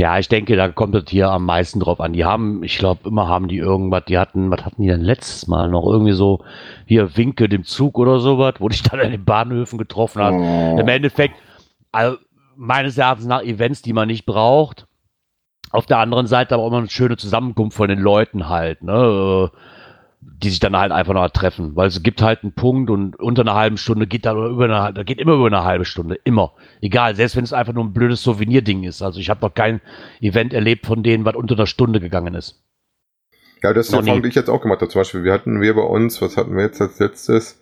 Ja, ich denke, da kommt es hier am meisten drauf an. Die haben, ich glaube, immer haben die irgendwas, die hatten, was hatten die denn letztes Mal noch? Irgendwie so, hier Winke dem Zug oder sowas, wo dich dann an den Bahnhöfen getroffen hast. Oh. Im Endeffekt, also meines Erachtens nach Events, die man nicht braucht. Auf der anderen Seite aber auch immer eine schöne Zusammenkunft von den Leuten halt, ne? Die sich dann halt einfach noch treffen. Weil es gibt halt einen Punkt und unter einer halben Stunde geht da über eine, da geht immer über eine halbe Stunde. Immer. Egal, selbst wenn es einfach nur ein blödes Souvenir-Ding ist. Also ich habe noch kein Event erlebt von denen, was unter einer Stunde gegangen ist. Ja, das ist die Erfahrung, die ich jetzt auch gemacht habe. Zum Beispiel, wir hatten wir bei uns, was hatten wir jetzt als letztes?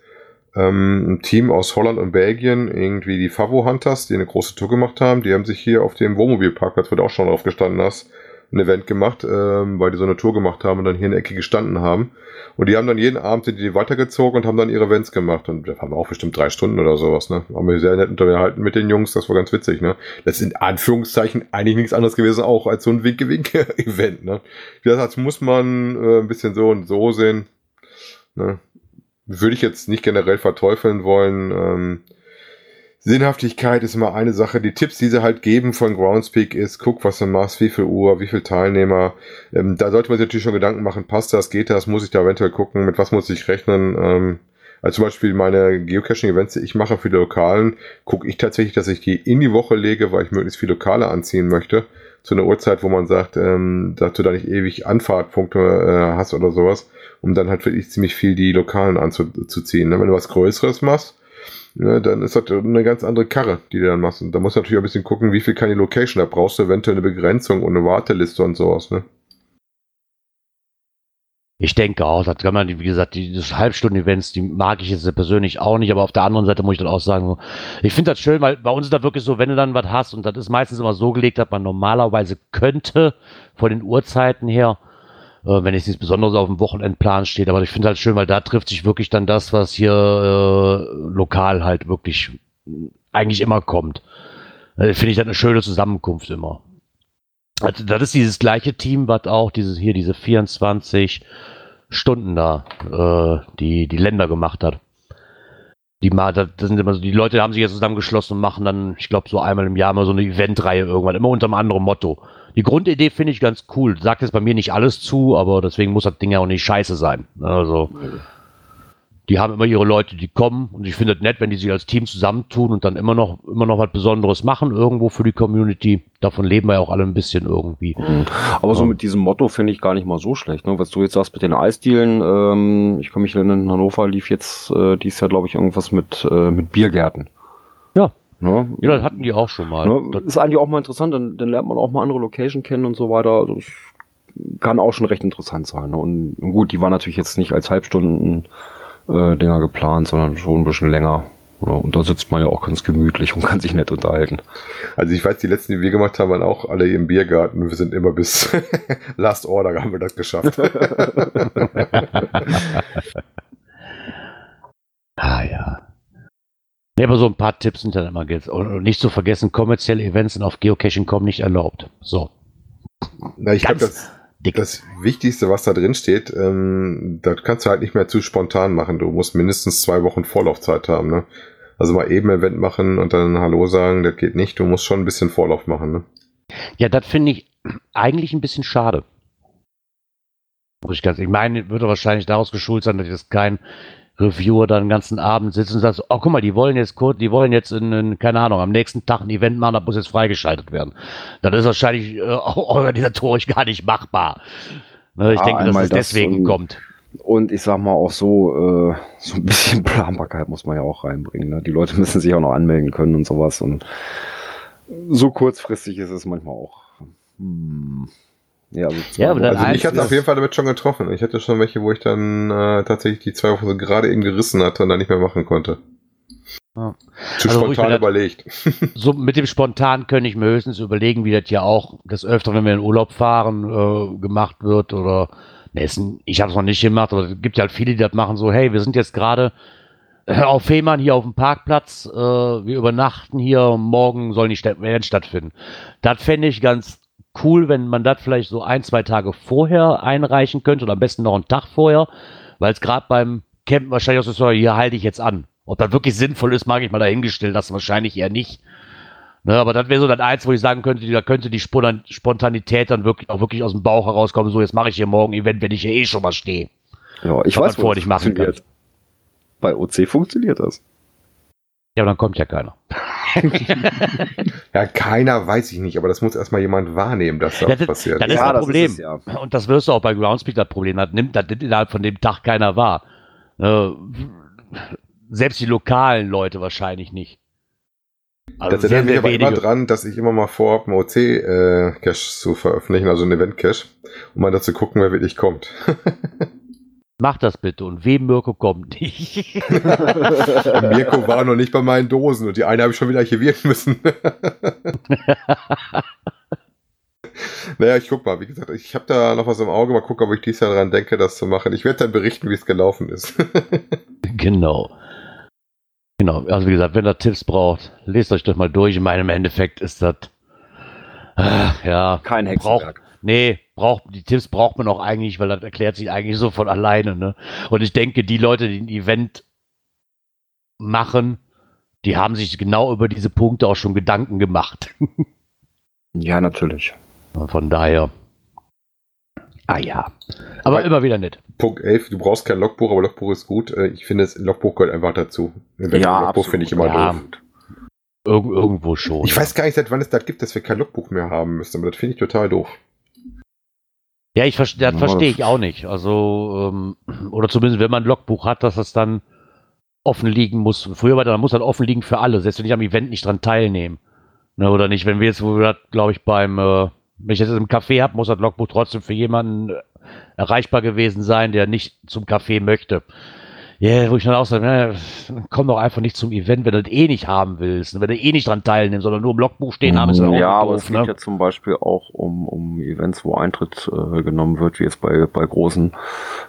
Ähm, ein Team aus Holland und Belgien, irgendwie die Favo Hunters, die eine große Tour gemacht haben. Die haben sich hier auf dem Wohnmobilparkplatz, wo du auch schon drauf gestanden hast, ein Event gemacht, ähm, weil die so eine Tour gemacht haben und dann hier in der Ecke gestanden haben. Und die haben dann jeden Abend sind die weitergezogen und haben dann ihre Events gemacht. Und da haben wir auch bestimmt drei Stunden oder sowas, ne? Haben wir sehr nett unterhalten mit den Jungs, das war ganz witzig, ne? Das ist in Anführungszeichen eigentlich nichts anderes gewesen, auch als so ein Winke-Winke-Event, ne? Das heißt, muss man äh, ein bisschen so und so sehen. Ne? Würde ich jetzt nicht generell verteufeln wollen. Ähm, Sinnhaftigkeit ist immer eine Sache. Die Tipps, die sie halt geben von Groundspeak ist, guck, was du machst, wie viel Uhr, wie viel Teilnehmer. Ähm, da sollte man sich natürlich schon Gedanken machen, passt das, geht das, muss ich da eventuell gucken, mit was muss ich rechnen. Ähm, also zum Beispiel meine Geocaching-Events, die ich mache für die Lokalen, gucke ich tatsächlich, dass ich die in die Woche lege, weil ich möglichst viele Lokale anziehen möchte. Zu einer Uhrzeit, wo man sagt, ähm, dass du da nicht ewig Anfahrtpunkte äh, hast oder sowas, um dann halt wirklich ziemlich viel die Lokalen anzuziehen. Ne? Wenn du was Größeres machst, ne, dann ist das eine ganz andere Karre, die du dann machst. Und da musst du natürlich ein bisschen gucken, wie viel kann die Location. Da brauchst du eventuell eine Begrenzung und eine Warteliste und sowas. Ne? Ich denke auch, das kann man, wie gesagt, die das Halbstunden-Events, die mag ich jetzt persönlich auch nicht, aber auf der anderen Seite muss ich dann auch sagen, ich finde das schön, weil bei uns ist das wirklich so, wenn du dann was hast und das ist meistens immer so gelegt, dass man normalerweise könnte, von den Uhrzeiten her, wenn jetzt nichts Besonderes auf dem Wochenendplan steht, aber ich finde halt schön, weil da trifft sich wirklich dann das, was hier äh, lokal halt wirklich äh, eigentlich immer kommt. Äh, finde ich das eine schöne Zusammenkunft immer. Also das ist dieses gleiche Team, was auch dieses hier, diese 24 Stunden da, äh, die die Länder gemacht hat. Die das sind immer so, die Leute haben sich jetzt zusammengeschlossen und machen dann, ich glaube, so einmal im Jahr mal so eine Eventreihe irgendwann, immer unter einem anderen Motto. Die Grundidee finde ich ganz cool. Sagt jetzt bei mir nicht alles zu, aber deswegen muss das Ding ja auch nicht scheiße sein. Also, die haben immer ihre Leute, die kommen und ich finde es nett, wenn die sich als Team zusammentun und dann immer noch, immer noch was Besonderes machen irgendwo für die Community. Davon leben wir ja auch alle ein bisschen irgendwie. Aber so mit diesem Motto finde ich gar nicht mal so schlecht. Ne? Was du jetzt sagst mit den Eisdielen, ähm, ich kann mich erinnern, in Hannover lief jetzt äh, dies Jahr, glaube ich, irgendwas mit, äh, mit Biergärten. Ja. Ne? Ja, das hatten die auch schon mal. Ne? Das, ist eigentlich auch mal interessant, dann, dann lernt man auch mal andere Location kennen und so weiter. Also das kann auch schon recht interessant sein. Ne? Und, und gut, die war natürlich jetzt nicht als Halbstunden äh, Dinger geplant, sondern schon ein bisschen länger. Ne? Und da sitzt man ja auch ganz gemütlich und [LAUGHS] kann sich nett unterhalten. Also ich weiß, die letzten, die wir gemacht haben, waren auch alle im Biergarten. Wir sind immer bis [LAUGHS] Last Order haben wir das geschafft. [LAUGHS] ah ja. Nee, aber so ein paar Tipps sind dann immer jetzt. Und nicht zu vergessen, kommerzielle Events sind auf Geocaching.com nicht erlaubt. So. Na, ich glaube, das, dick. das Wichtigste, was da drin steht, ähm, das kannst du halt nicht mehr zu spontan machen. Du musst mindestens zwei Wochen Vorlaufzeit haben. Ne? Also mal eben ein Event machen und dann Hallo sagen, das geht nicht. Du musst schon ein bisschen Vorlauf machen. Ne? Ja, das finde ich eigentlich ein bisschen schade. Muss ich ganz, ich meine, würde wahrscheinlich daraus geschult sein, dass jetzt kein Reviewer dann den ganzen Abend sitzt und sagt, oh guck mal, die wollen jetzt kurz, die wollen jetzt in, in, keine Ahnung, am nächsten Tag ein Event machen, da muss jetzt freigeschaltet werden. Das ist wahrscheinlich äh, auch [LAUGHS] organisatorisch gar nicht machbar. Ne, ich Ja, denke, dass es das deswegen und- kommt. Und ich sag mal auch so, äh, so ein [LAUGHS] bisschen Planbarkeit muss man ja auch reinbringen. Ne? Die Leute müssen sich auch noch anmelden können und sowas. Und so kurzfristig ist es manchmal auch. Hm. Ja, also, Ja, aber dann Also mich eins hat es ist- auf jeden Fall damit schon getroffen. Ich hatte schon welche, wo ich dann äh, tatsächlich die zwei Wochen so gerade eben gerissen hatte und dann nicht mehr machen konnte. Ja. Zu Also, ich spontan mir das- überlegt. [LAUGHS] So mit dem Spontan könnte ich mir höchstens überlegen, wie das ja auch des Öfteren, wenn wir in Urlaub fahren, äh, gemacht wird oder ist ein, ich habe es noch nicht gemacht, aber es gibt ja halt viele, die das machen, so, hey, wir sind jetzt gerade [LAUGHS] auf Fehmarn hier auf dem Parkplatz, äh, wir übernachten hier, morgen sollen die Stä- werden stattfinden. Das fände ich ganz cool, wenn man das vielleicht so ein, zwei Tage vorher einreichen könnte oder am besten noch einen Tag vorher, weil es gerade beim Campen wahrscheinlich auch so ist, hier halte ich jetzt an. Ob das wirklich sinnvoll ist, mag ich mal dahingestellt, das wahrscheinlich eher nicht. Ne, aber das wäre so das eins, wo ich sagen könnte, da könnte die Spon- Spontanität dann wirklich auch wirklich aus dem Bauch herauskommen. So, jetzt mache ich hier morgen ein Event, wenn ich hier eh schon mal stehe. ja, ich Was man weiß, wo das funktioniert. Bei OC funktioniert das. Ja, aber dann kommt ja keiner. [LAUGHS] Ja, keiner weiß ich nicht, aber das muss erstmal jemand wahrnehmen, dass da Ja, was das- passiert. das ist Ja, das das Problem. ist es, ja. Und das wirst du auch bei Groundspeak das Problem. Das nimmt, das innerhalb von dem Tag keiner wahr. Äh, selbst die lokalen Leute wahrscheinlich nicht. Also das erinnert mich aber immer dran, dass ich immer mal vorhabe, einen OC-Cache zu veröffentlichen, also einen Event-Cache, um mal dazu gucken, wer wirklich kommt. [LAUGHS] Mach das bitte und wem Mirko kommt [LAUGHS] nicht. Mirko war noch nicht bei meinen Dosen und die eine habe ich schon wieder archivieren müssen. [LAUGHS] naja, ich guck mal, wie gesagt, ich habe da noch was im Auge, mal gucken, ob ich dies Jahr dran denke, das zu machen. Ich werde dann berichten, wie es gelaufen ist. [LAUGHS] Genau. Genau, also wie gesagt, wenn ihr Tipps braucht, lest euch das mal durch. In meinem Endeffekt ist das, ah, ja, Kein braucht, Hexenwerk. nee, braucht, die Tipps braucht man auch eigentlich, weil das erklärt sich eigentlich so von alleine, ne? Und ich denke, die Leute, die ein Event machen, die haben sich genau über diese Punkte auch schon Gedanken gemacht. [LAUGHS] Ja, natürlich. Von daher. Ah ja. Aber Aber- immer wieder nett. Punkt 11, du brauchst kein Logbuch, aber Logbuch ist gut. Äh, Ich finde, das Logbuch gehört einfach dazu. Ein Ja, Logbuch absolut. finde ich immer Ja. doof. Irg irgendwo schon. Ich weiß gar nicht, seit wann es das gibt, dass wir kein Logbuch mehr haben müssen, aber das finde ich total doof. Ja, ich verstehe, das verstehe ich auch nicht. Also, ähm, [CLEARS THROAT] oder zumindest, wenn man ein Logbuch hat, dass das dann offen liegen muss. Früher war das, dann muss das offen liegen für alle, selbst wenn ich am Event nicht dran teilnehme. Ne, oder nicht, wenn wir jetzt, wo wir das, glaube ich, beim, äh, wenn ich das im Café habe, muss das Logbuch trotzdem für jemanden äh, erreichbar gewesen sein, der nicht zum Café möchte. Ja, wo ich dann auch sage, na, komm doch einfach nicht zum Event, wenn du das eh nicht haben willst, wenn du eh nicht dran teilnimmst, sondern nur im Logbuch stehen haben, ist das auch ja, aber doof, es geht ne? ja zum Beispiel auch um, um Events, wo Eintritt äh, genommen wird, wie jetzt bei, bei großen,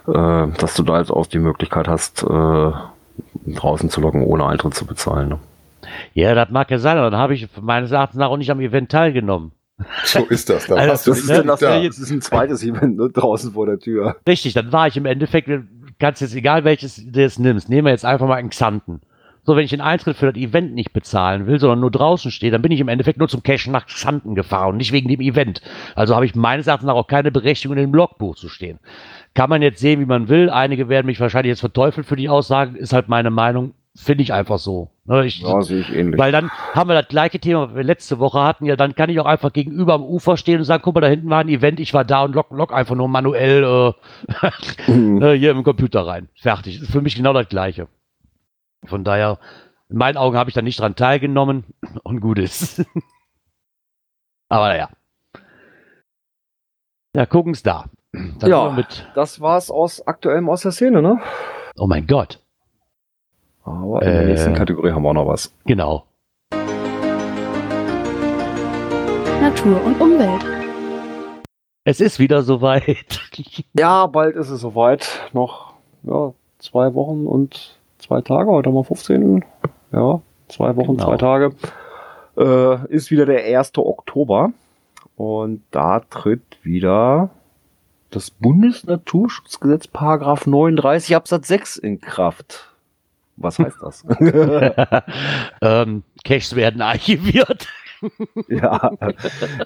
äh, dass du da jetzt auch die Möglichkeit hast, äh, draußen zu locken, ohne Eintritt zu bezahlen. Ne? Ja, das mag ja sein, aber dann habe ich meines Erachtens nach auch nicht am Event teilgenommen. So ist das. Dann [LAUGHS] Also, das es ist denn nicht da. jetzt ist ein zweites Event ne, draußen vor der Tür. Richtig, dann war ich im Endeffekt, kannst jetzt, egal welches du jetzt nimmst, nehmen wir jetzt einfach mal einen Xanten. So, wenn ich den Eintritt für das Event nicht bezahlen will, sondern nur draußen stehe, dann bin ich im Endeffekt nur zum Cash nach Xanten gefahren nicht wegen dem Event. Also habe ich meines Erachtens nach auch keine Berechtigung, in dem Logbuch zu stehen. Kann man jetzt sehen, wie man will. Einige werden mich wahrscheinlich jetzt verteufeln für die Aussagen, ist halt meine Meinung. Finde ich einfach so. Ne, Ich, Ja, sehe ich ähnlich. weil dann haben wir das gleiche Thema, was wir letzte Woche hatten. Ja, dann kann ich auch einfach gegenüber am Ufer stehen und sagen, guck mal, da hinten war ein Event, ich war da und lock, lock einfach nur manuell äh, Mhm. [LAUGHS] äh, hier im Computer rein. Fertig. Ist für mich genau das gleiche. Von daher, in meinen Augen habe ich da nicht dran teilgenommen [LAUGHS] und gut ist. [LAUGHS] Aber naja. Ja, gucken's da. Dann Ja. Das war's aus aktuellem aus der Szene, ne? oh mein Gott. Aber in der Äh. nächsten Kategorie haben wir auch noch was. Genau. Natur und Umwelt. Es ist wieder soweit. [LAUGHS] Ja, bald ist es soweit. Noch ja, zwei Wochen und zwei Tage. Heute haben wir 15. Ja, zwei Wochen, Genau. zwei Tage. Äh, ist wieder der 1. Oktober. Und da tritt wieder das Bundesnaturschutzgesetz Paragraph 39 Absatz 6 in Kraft. Was heißt das? [LAUGHS] [LAUGHS] ähm, Caches werden archiviert. [LAUGHS] ja,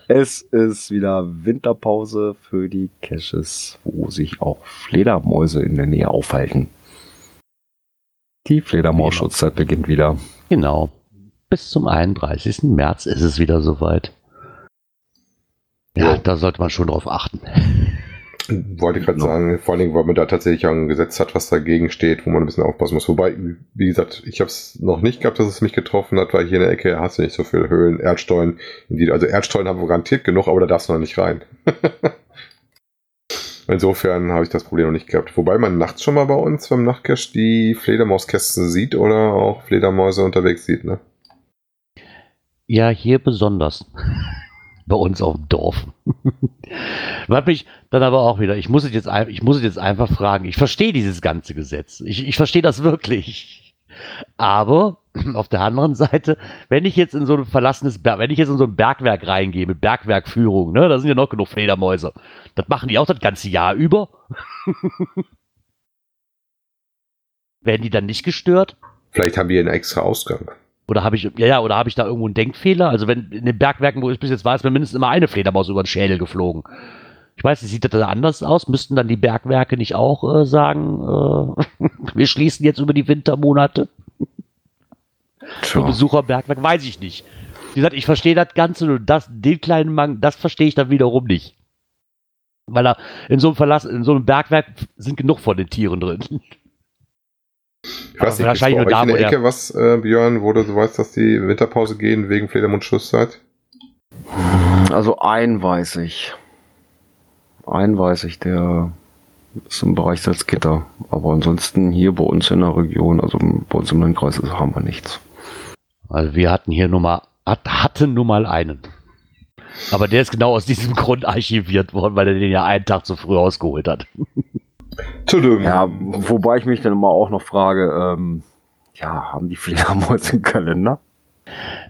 es ist wieder Winterpause für die Caches, wo sich auch Fledermäuse in der Nähe aufhalten. Die Fledermausschutzzeit beginnt wieder. Genau. Bis zum 31. März ist es wieder soweit. Ja, Ja. da sollte man schon drauf achten. Wollte ich gerade No. sagen, vor allen Dingen, weil man da tatsächlich auch ein Gesetz hat, was dagegen steht, wo man ein bisschen aufpassen muss. Wobei, wie gesagt, ich habe es noch nicht gehabt, dass es mich getroffen hat, weil hier in der Ecke hast du nicht so viele Höhlen, Erdstollen. Also Erdstollen haben wir garantiert genug, aber da darfst du noch nicht rein. [LAUGHS] Insofern habe ich das Problem noch nicht gehabt. Wobei man nachts schon mal bei uns beim Nachtcash die Fledermauskästen sieht oder auch Fledermäuse unterwegs sieht, ne? Ja, hier besonders. [LAUGHS] Bei uns auf dem Dorf. [LAUGHS] Was mich dann aber auch wieder, ich muss es jetzt, ich muss es jetzt einfach fragen. Ich verstehe dieses ganze Gesetz. Ich, ich verstehe das wirklich. Aber [CLEARS THROAT] auf der anderen Seite, wenn ich jetzt in so ein verlassenes Berg, wenn ich jetzt in so ein Bergwerk reingehe mit Bergwerkführung, ne, da sind ja noch genug Fledermäuse. Das machen die auch das ganze Jahr über. [LAUGHS] Werden die dann nicht gestört? Vielleicht haben die einen extra Ausgang. Oder habe ich, ja, ja, oder habe ich da irgendwo einen Denkfehler? Also wenn in den Bergwerken, wo ich bis jetzt war, ist mir mindestens immer eine Fledermaus über den Schädel geflogen. Ich weiß nicht, sieht das da anders aus? Müssten dann die Bergwerke nicht auch äh, sagen, äh, [LAUGHS] wir schließen jetzt über die Wintermonate? Für Tja. Besucherbergwerk, weiß ich nicht. Wie gesagt, ich verstehe das Ganze, nur das, den kleinen Mang, das verstehe ich dann wiederum nicht. Weil da in so einem Verlass, in so einem Bergwerk sind genug von den Tieren drin. Ich weiß nicht, wahrscheinlich ist bei nur euch da, in der Ecke was, äh, Björn, wo du so weißt, dass die Winterpause gehen wegen Fledermundschlusszeit? Also ein weiß ich. Ein weiß ich, der ist im Bereich Salzgitter. Aber ansonsten hier bei uns in der Region, also bei uns im Landkreis, ist- haben wir nichts. Also wir hatten hier nur mal, hat, hatten nur mal einen. Aber der ist genau aus diesem [LAUGHS] Grund archiviert worden, weil er den ja einen Tag zu früh ausgeholt hat. [LAUGHS] Tudum. Ja, wobei ich mich dann immer auch noch frage, ähm, ja, haben die Fledermäuse einen Kalender?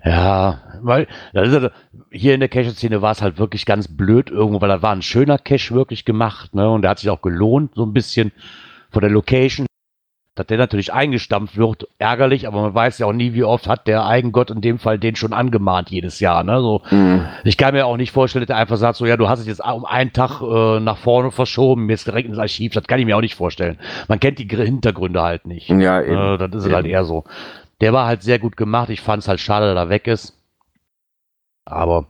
Ja, weil das ist ja, hier in der Cache-Szene war es halt wirklich ganz blöd irgendwo, weil da war ein schöner Cache wirklich gemacht, ne? Und der hat sich auch gelohnt, so ein bisschen von der Location. Dass der natürlich eingestampft wird, ärgerlich, aber man weiß ja auch nie, wie oft hat der Eigengott in dem Fall den schon angemahnt jedes Jahr, ne? So, Ich kann mir auch nicht vorstellen, dass er einfach sagt, so ja, du hast es jetzt um einen Tag äh, nach vorne verschoben, jetzt direkt ins Archiv. Das kann ich mir auch nicht vorstellen. Man kennt die Gr- Hintergründe halt nicht. Ja, eben. Äh, das ist es Eben. halt eher so. Der war halt sehr gut gemacht. Ich fand es halt schade, dass er weg ist. Aber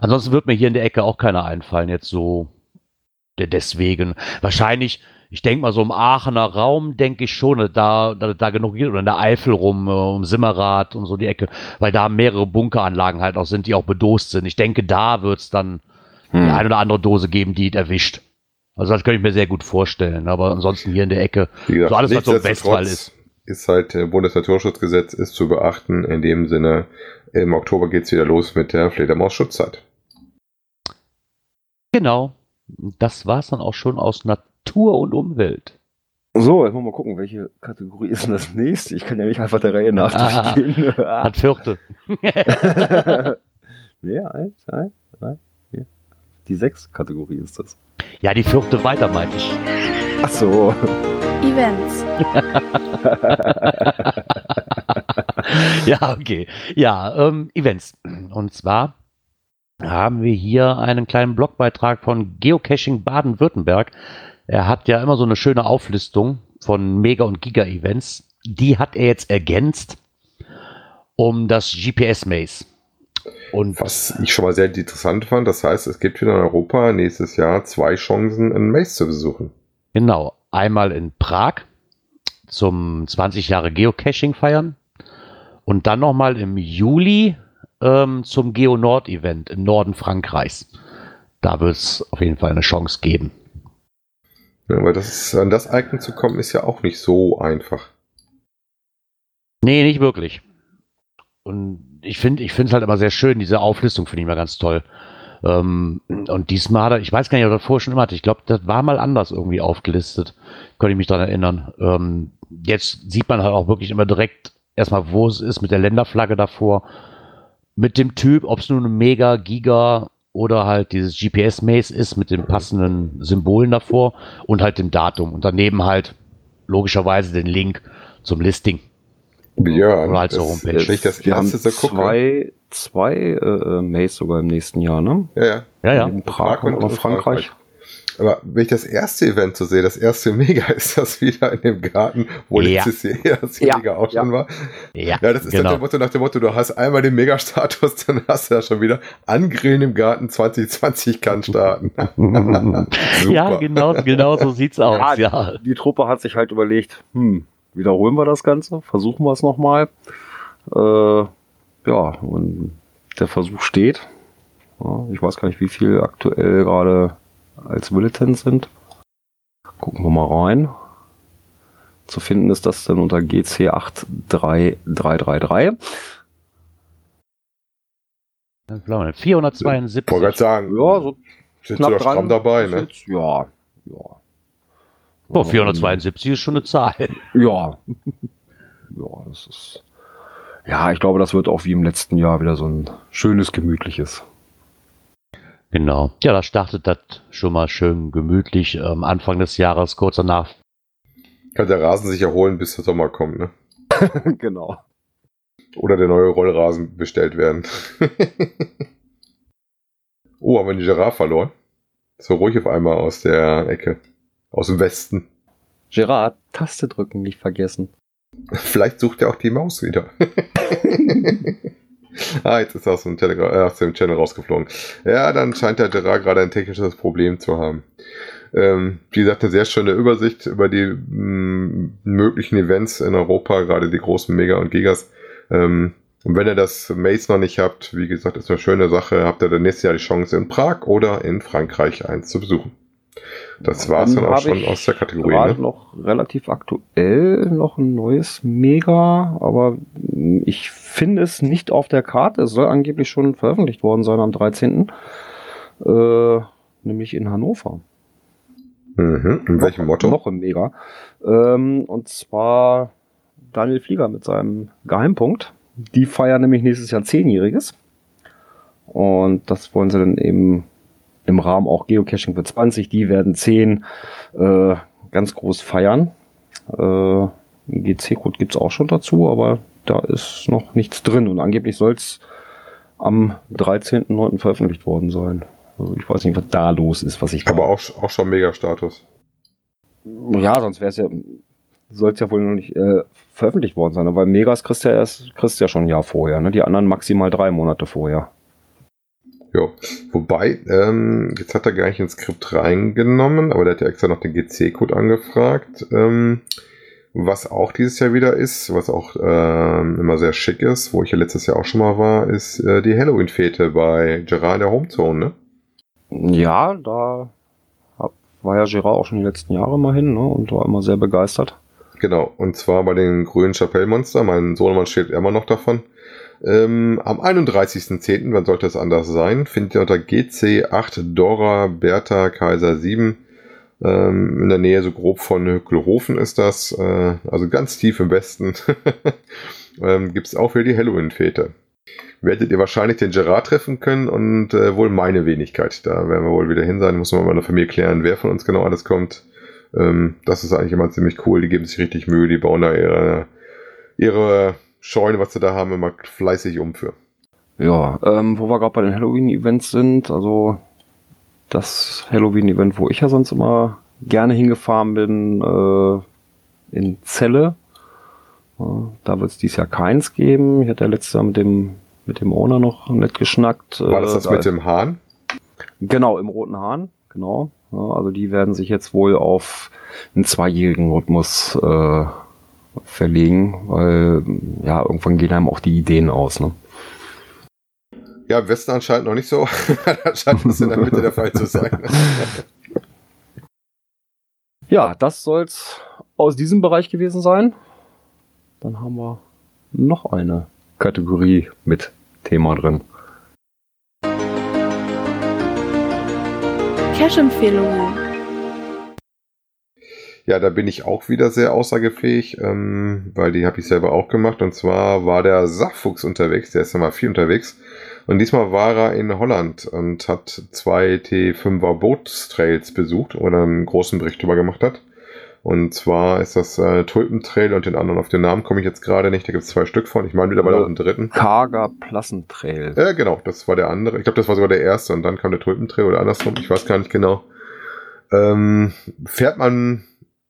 ansonsten wird mir hier in der Ecke auch keiner einfallen, jetzt so der deswegen. Wahrscheinlich, ich denke mal so im Aachener Raum, denke ich schon, da, es da genug gibt. Oder in der Eifel rum, äh, um Simmerath und so die Ecke, weil da mehrere Bunkeranlagen halt auch sind, die auch bedost sind. Ich denke, da wird es dann Hm. die eine oder andere Dose geben, die es erwischt. Also das könnte ich mir sehr gut vorstellen. Aber ansonsten hier in der Ecke, gesagt, so alles, was so nichtsdestotrotz Westwall ist. Ist halt äh, Bundesnaturschutzgesetz ist zu beachten. In dem Sinne, im Oktober geht's wieder los mit der Fledermaus-Schutzzeit. Genau. Das war's dann auch schon aus Natur und Umwelt. So, jetzt wollen wir mal gucken, welche Kategorie ist denn das nächste? Ich kann ja nicht einfach der Reihe nach Ah. durchgehen. [LAUGHS] Hat vierte. [LAUGHS] ja, eins, zwei, drei, vier. Die sechs Kategorie ist das. Ja, die vierte weiter, meinte ich. Ach so. Events. [LAUGHS] ja, okay. Ja, ähm, Events. Und zwar haben wir hier einen kleinen Blogbeitrag von Geocaching Baden-Württemberg. Er hat ja immer so eine schöne Auflistung von Mega- und Giga-Events. Die hat er jetzt ergänzt um das GPS-Maze. Und Was ich schon mal sehr interessant fand, das heißt, es gibt wieder in Europa nächstes Jahr zwei Chancen, einen Maze zu besuchen. Genau, einmal in Prag zum 20 Jahre Geocaching feiern und dann nochmal im Juli ähm, zum Geo Nord Event im Norden Frankreichs. Da wird es auf jeden Fall eine Chance geben. Ja, weil das an das Icon zu kommen, ist ja auch nicht so einfach. Nee, nicht wirklich. Und ich finde ich finde es halt immer sehr schön, diese Auflistung finde ich immer ganz toll. Ähm, und diesmal hat er, ich weiß gar nicht, ob er vorher schon immer hatte. Ich glaube, das war mal anders irgendwie aufgelistet. Könnte ich mich daran erinnern. Ähm, jetzt sieht man halt auch wirklich immer direkt erstmal, wo es ist, mit der Länderflagge davor. Mit dem Typ, ob es nun Mega, Giga oder halt dieses GPS-Maze ist mit den passenden Symbolen davor und halt dem Datum. Und daneben halt logischerweise den Link zum Listing. Ja, Oder halt zur das- Homepage. Wenn ich das Wir haben so zwei, zwei äh, äh, Maze sogar im nächsten Jahr, ne? Ja, ja. Ja, ja. In Prag und, und und Frankreich. Aber wenn ich das erste Event so sehe, das erste [LAUGHS] Mega, ist das wieder in dem Garten, wo Ja. letztes Jahr [LAUGHS] das Ja, Mega auch schon ja. war. Ja, Ja, das ist genau. dann der Motto nach dem Motto, du hast einmal den Mega-Status, [LAUGHS] dann hast du ja schon wieder Angrillen im Garten 2020 kann starten. ja, genau, genau so sieht's aus. Ja, Die Truppe hat sich halt überlegt, hm, wiederholen wir das Ganze, versuchen wir es nochmal. Äh, ja, und der Versuch steht. Ja, ich weiß gar nicht, wie viel aktuell gerade als Militants sind. Gucken wir mal rein. Zu finden ist das dann unter GC83333. Klar, 472. Wollte gerade sagen, Ja, so sind knapp sie stramm dabei, ne? jetzt- Ja, ja. Oh, 472 ist schon eine Zahl. [LAUGHS] Ja. Ja, das ist. Ja, ich glaube, das wird auch wie im letzten Jahr wieder so ein schönes, gemütliches. Genau. Ja, da startet das schon mal schön gemütlich. Ähm, Anfang des Jahres, kurz danach. Kann der Rasen sich erholen, bis der Sommer kommt, ne? [LAUGHS] genau. Oder der neue Rollrasen bestellt werden. [LAUGHS] oh, haben wir die Giraffe verloren? So ruhig auf einmal aus der Ecke. Aus dem Westen. Gerard, Taste drücken nicht vergessen. Vielleicht sucht er auch die Maus wieder. [LAUGHS] [LAUGHS] ah, jetzt ist er aus dem, Telegra äh, aus dem Channel rausgeflogen. Ja, dann scheint der Gerard gerade ein technisches Problem zu haben. Ähm, wie gesagt, eine sehr schöne Übersicht über die m, möglichen Events in Europa, gerade die großen Mega und Gigas. Ähm, und wenn ihr das Maze noch nicht habt, wie gesagt, ist eine schöne Sache, habt ihr dann nächstes Jahr die Chance in Prag oder in Frankreich eins zu besuchen. Das war's dann, Dann auch schon aus der Kategorie. Gerade Ne? noch relativ aktuell noch ein neues Mega, aber ich finde es nicht auf der Karte. Es soll angeblich schon veröffentlicht worden sein am 13. Äh, nämlich in Hannover. Mhm. In welchem Motto? Noch im Mega. Ähm, und zwar Daniel Flieger mit seinem Geheimpunkt. Die feiern nämlich nächstes Jahr Zehnjähriges. Und das wollen sie dann eben im Rahmen auch Geocaching für 20. Die werden 10 äh, ganz groß feiern. Äh, GC-Code gibt's auch schon dazu, aber da ist noch nichts drin. Und angeblich soll's am 13.09. veröffentlicht worden sein. Also ich weiß nicht, was da los ist, was ich Aber auch, auch schon Mega-Status. ja, sonst wäre es ja, soll es ja wohl noch nicht äh, veröffentlicht worden sein. Aber Megas kriegst du ja erst, kriegst ja schon ein Jahr vorher, ne? Die anderen maximal drei Monate vorher. Ja, wobei, ähm, jetzt hat er gar nicht ins Skript reingenommen, aber der hat ja extra noch den GC-Code angefragt. Ähm, was auch dieses Jahr wieder ist, was auch ähm, immer sehr schick ist, wo ich ja letztes Jahr auch schon mal war, ist äh, die Halloween-Fete bei Gerard in der Homezone, ne? Ja, da war ja Gerard auch schon die letzten Jahre mal hin, ne? Und war immer sehr begeistert. Genau, und zwar bei den grünen Chapelle-Monster. Mein Sohnemann steht immer noch davon. Ähm, am 31.10., wann sollte es anders sein, findet ihr unter GC8 Dora Bertha Kaiser 7 ähm, in der Nähe so grob von Hückelhofen ist das, äh, also ganz tief im Westen, [LAUGHS] ähm, gibt es auch wieder die Halloween-Fete. Werdet ihr wahrscheinlich den Gerard treffen können und äh, wohl meine Wenigkeit. Da werden wir wohl wieder hin sein. Muss man mal in Familie klären, wer von uns genau alles kommt. Ähm, das ist eigentlich immer ziemlich cool. Die geben sich richtig Mühe. Die bauen da ihre, ihre Scheune, was sie da haben, immer fleißig um für. Ja, ähm, wo wir gerade bei den Halloween-Events sind, also das Halloween-Event, wo ich ja sonst immer gerne hingefahren bin, äh, in Celle. Ja, da wird es dieses Jahr keins geben. Ich hatte ja letztes Jahr mit dem, mit dem Owner noch nett geschnackt. War das Äh, das mit dem Hahn? Genau, im Roten Hahn, genau. Ja, also die werden sich jetzt wohl auf einen zweijährigen Rhythmus äh, verlegen, weil ja, irgendwann gehen einem auch die Ideen aus. Ne? Ja, im Westen anscheinend noch nicht so. da scheint es in der Mitte der Fall zu sein. [LAUGHS] Ja, das soll's aus diesem Bereich gewesen sein. Dann haben wir noch eine Kategorie mit Thema drin. Cash-Empfehlungen. Ja, da bin ich auch wieder sehr aussagefähig, ähm, weil die habe ich selber auch gemacht. Und zwar war der Sachfuchs unterwegs, der ist ja mal viel unterwegs. Und diesmal war er in Holland und hat zwei T5er Bootstrails besucht oder einen großen Bericht drüber gemacht hat. Und zwar ist das äh, Tulpentrail und den anderen auf den Namen komme ich jetzt gerade nicht. Da gibt es zwei Stück von. Ich meine mittlerweile auch einen dritten. Karger Plassentrail. Ja, genau, das war der andere. Ich glaube, das war sogar der erste und dann kam der Tulpentrail oder andersrum. Ich weiß gar nicht genau. Ähm, fährt man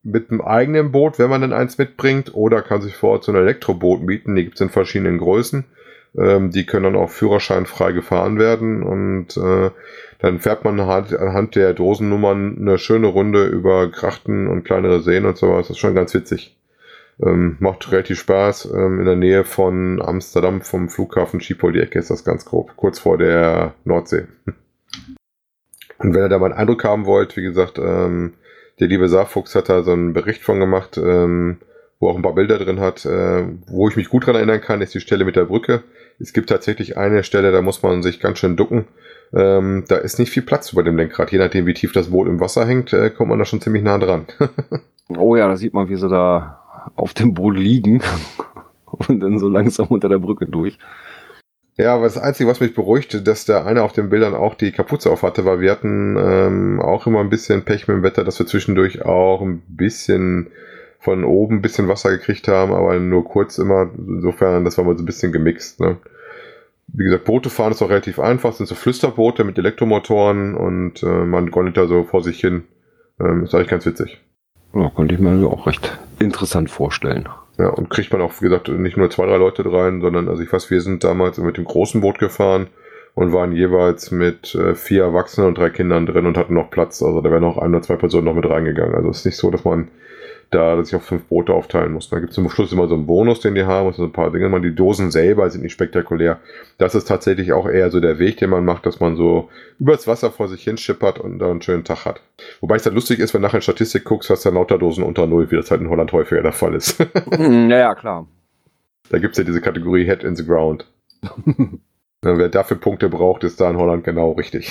mit einem eigenen Boot, wenn man denn eins mitbringt, oder kann sich vor Ort so ein Elektroboot mieten. Die gibt es in verschiedenen Größen. Ähm, die können dann auch führerscheinfrei gefahren werden und äh, dann fährt man halt anhand der Dosennummern eine schöne Runde über Krachten und kleinere Seen und sowas. Das ist schon ganz witzig. Ähm, macht relativ Spaß. Ähm, in der Nähe von Amsterdam vom Flughafen Schiphol, die Ecke ist das ganz grob, kurz vor der Nordsee. [LAUGHS] Und wenn ihr da mal einen Eindruck haben wollt, wie gesagt, ähm, der liebe Saarfuchs hat da so einen Bericht von gemacht, ähm, wo auch ein paar Bilder drin hat. Äh, wo ich mich gut dran erinnern kann, ist die Stelle mit der Brücke. Es gibt tatsächlich eine Stelle, da muss man sich ganz schön ducken. Ähm, da ist nicht viel Platz über dem Lenkrad. Je nachdem, wie tief das Boot im Wasser hängt, äh, kommt man da schon ziemlich nah dran. [LAUGHS] Oh ja, da sieht man, wie sie da auf dem Boot liegen [LAUGHS] und dann so langsam unter der Brücke durch. Ja, aber das Einzige, was mich beruhigte, dass der eine auf den Bildern auch die Kapuze auf hatte, weil wir hatten ähm, auch immer ein bisschen Pech mit dem Wetter, dass wir zwischendurch auch ein bisschen von oben ein bisschen Wasser gekriegt haben, aber nur kurz immer. Insofern, das war mal so ein bisschen gemixt. Ne? Wie gesagt, Boote fahren ist auch relativ einfach, das sind so Flüsterboote mit Elektromotoren und äh, man gondelt da so vor sich hin. Ähm, ist eigentlich ganz witzig. Ja, konnte ich mir also auch recht interessant vorstellen. Ja, und kriegt man auch, wie gesagt, nicht nur zwei, drei Leute rein, sondern, also ich weiß, wir sind damals mit dem großen Boot gefahren und waren jeweils mit äh, vier Erwachsenen und drei Kindern drin und hatten noch Platz. Also da wären noch ein oder zwei Personen noch mit reingegangen. Also es ist nicht so, dass man da dass ich auf fünf Boote aufteilen muss. Da gibt es zum Schluss immer so einen Bonus, den die haben, also ein paar Dinge. Man, die Dosen selber sind nicht spektakulär. Das ist tatsächlich auch eher so der Weg, den man macht, dass man so übers Wasser vor sich hin schippert und da einen schönen Tag hat. Wobei es dann lustig ist, wenn nachher in Statistik guckst, hast du dann lauter Dosen unter Null, wie das halt in Holland häufiger der Fall ist. ja, ja, klar. Da gibt es ja diese Kategorie Head in the Ground. [LAUGHS] Wer dafür Punkte braucht, ist da in Holland genau richtig.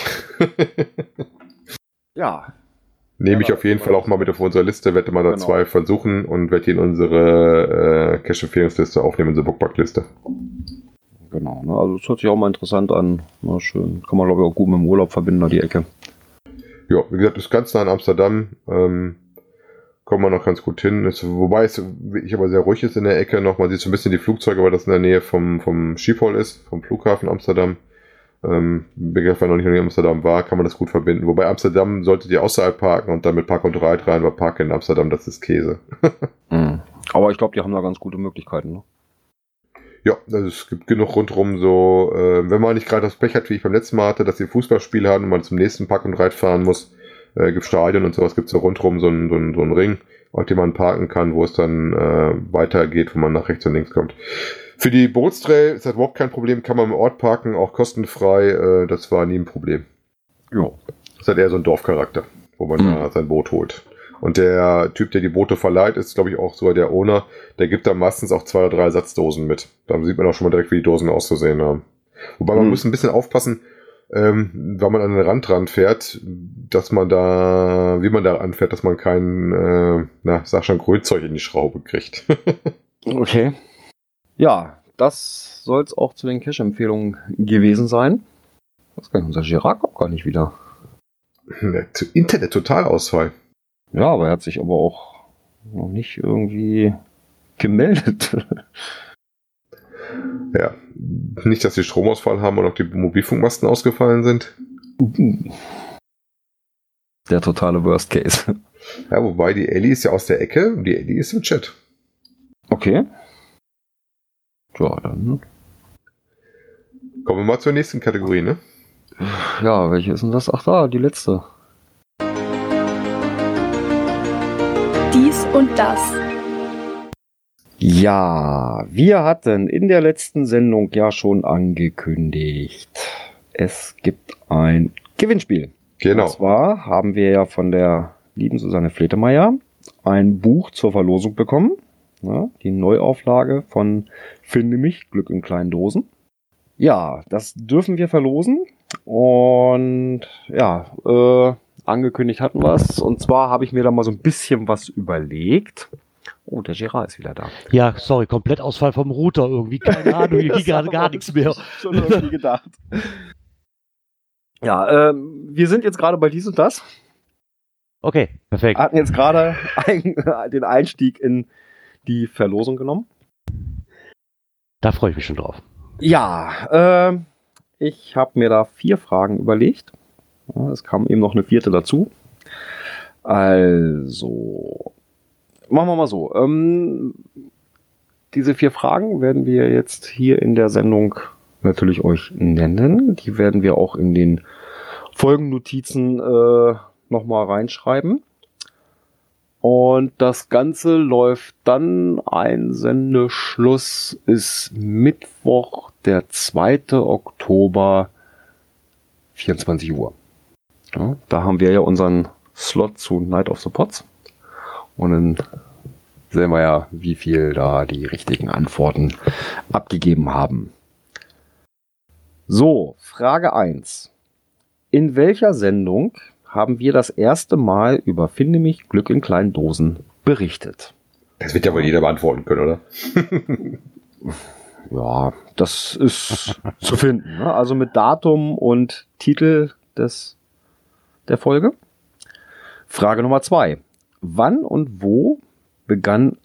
ja, Nehme ich auf jeden aber- Fall auch mal mit auf unsere Liste, werde mal da Genau. zwei versuchen und werde die in unsere äh, Cache-Empfehlungsliste aufnehmen, unsere Bookmark-Liste. genau. Ne? Also es hört sich auch mal interessant an. Na, schön. Kann man, glaube ich, auch gut mit dem Urlaub verbinden, da die Ecke. Ja, wie gesagt, ist ganz nah in Amsterdam. Ähm, kommt man noch ganz gut hin. Ist, wobei es wirklich aber sehr ruhig ist in der Ecke noch. Man sieht so ein bisschen die Flugzeuge, weil das in der Nähe vom, vom Schiphol ist, vom Flughafen Amsterdam. Ähm, gesagt, wenn noch nicht in Amsterdam war, kann man das gut verbinden. Wobei Amsterdam solltet ihr außerhalb parken und dann mit Park und Ride rein, weil Parken in Amsterdam, das ist Käse. [LAUGHS] Mhm. Aber ich glaube, die haben da ganz gute Möglichkeiten. Ne? Ja, also es gibt genug rundherum so, äh, wenn man nicht gerade das Pech hat, wie ich beim letzten Mal hatte, dass sie Fußballspiel haben und man zum nächsten Park und Reit fahren muss, äh, gibt Stadion und sowas, gibt so rundherum so einen, so, einen, so einen Ring, auf dem man parken kann, wo es dann äh, weitergeht, wo man nach rechts und links kommt. Für die Bootstrail ist das überhaupt kein Problem, kann man im Ort parken, auch kostenfrei, äh, das war nie ein Problem. Ja. Das hat eher so einen Dorfcharakter, wo man Mhm. da sein Boot holt. Und der Typ, der die Boote verleiht, ist, glaube ich, auch so der Owner. Der gibt da meistens auch zwei oder drei Ersatzdosen mit. Da sieht man auch schon mal direkt, wie die Dosen auszusehen haben. Wobei man Mhm. muss ein bisschen aufpassen, ähm, wenn man an den Rand ranfährt, dass man da, wie man da anfährt, dass man kein, äh, na, sag schon, Grünzeug in die Schraube kriegt. [LAUGHS] Okay. Ja, das soll es auch zu den Cash-Empfehlungen gewesen sein. Was kann unser Girard kommt gar nicht wieder. Der Internet-Totalausfall. Ja, aber er hat sich aber auch noch nicht irgendwie gemeldet. [LAUGHS] Ja. Nicht, dass sie Stromausfall haben und auch die Mobilfunkmasten ausgefallen sind. Der totale Worst Case. Ja, wobei die Ellie ist ja aus der Ecke und die Ellie ist im Chat. Okay. Ja, dann. Kommen wir mal zur nächsten Kategorie, ne? Ja, welche ist denn das? Ach da, die letzte. Dies und das. Ja, wir hatten in der letzten Sendung ja schon angekündigt, es gibt ein Gewinnspiel. Und Genau. zwar haben wir ja von der lieben Susanne Fletemeier ein Buch zur Verlosung bekommen. Ja, die Neuauflage von Finde mich, Glück in kleinen Dosen. Ja, das dürfen wir verlosen. Und ja, äh, angekündigt hatten wir es. Und zwar habe ich mir da mal so ein bisschen was überlegt. Oh, der Gerard ist wieder da. Ja, sorry, komplett Ausfall vom Router irgendwie. Keine [LAUGHS] Ahnung, hier ging gerade gar nichts mehr. Schon irgendwie gedacht. Ja, ähm, wir sind jetzt gerade bei dies und das. Okay, perfekt. hatten jetzt gerade [LAUGHS] ein, den Einstieg in die Verlosung genommen. Da freue ich mich schon drauf. Ja, ähm, ich habe mir da vier Fragen überlegt. Es kam eben noch eine vierte dazu. Also, machen wir mal so. Ähm, diese vier Fragen werden wir jetzt hier in der Sendung natürlich euch nennen. Die werden wir auch in den Folgennotizen äh, nochmal reinschreiben. Und das Ganze läuft dann, ein Sendeschluss ist Mittwoch, der 2. Oktober, 24 Uhr. Ja, da haben wir ja unseren Slot zu Night of the Pots. Und dann sehen wir ja, wie viel da die richtigen Antworten abgegeben haben. So, Frage 1. In welcher Sendung haben wir das erste Mal über Finde mich Glück in kleinen Dosen berichtet? Das wird ja wohl jeder beantworten können, oder? Ja, das ist [LAUGHS] zu finden. Ne? Also mit Datum und Titel des, der Folge. Frage Nummer zwei. Wann und wo begann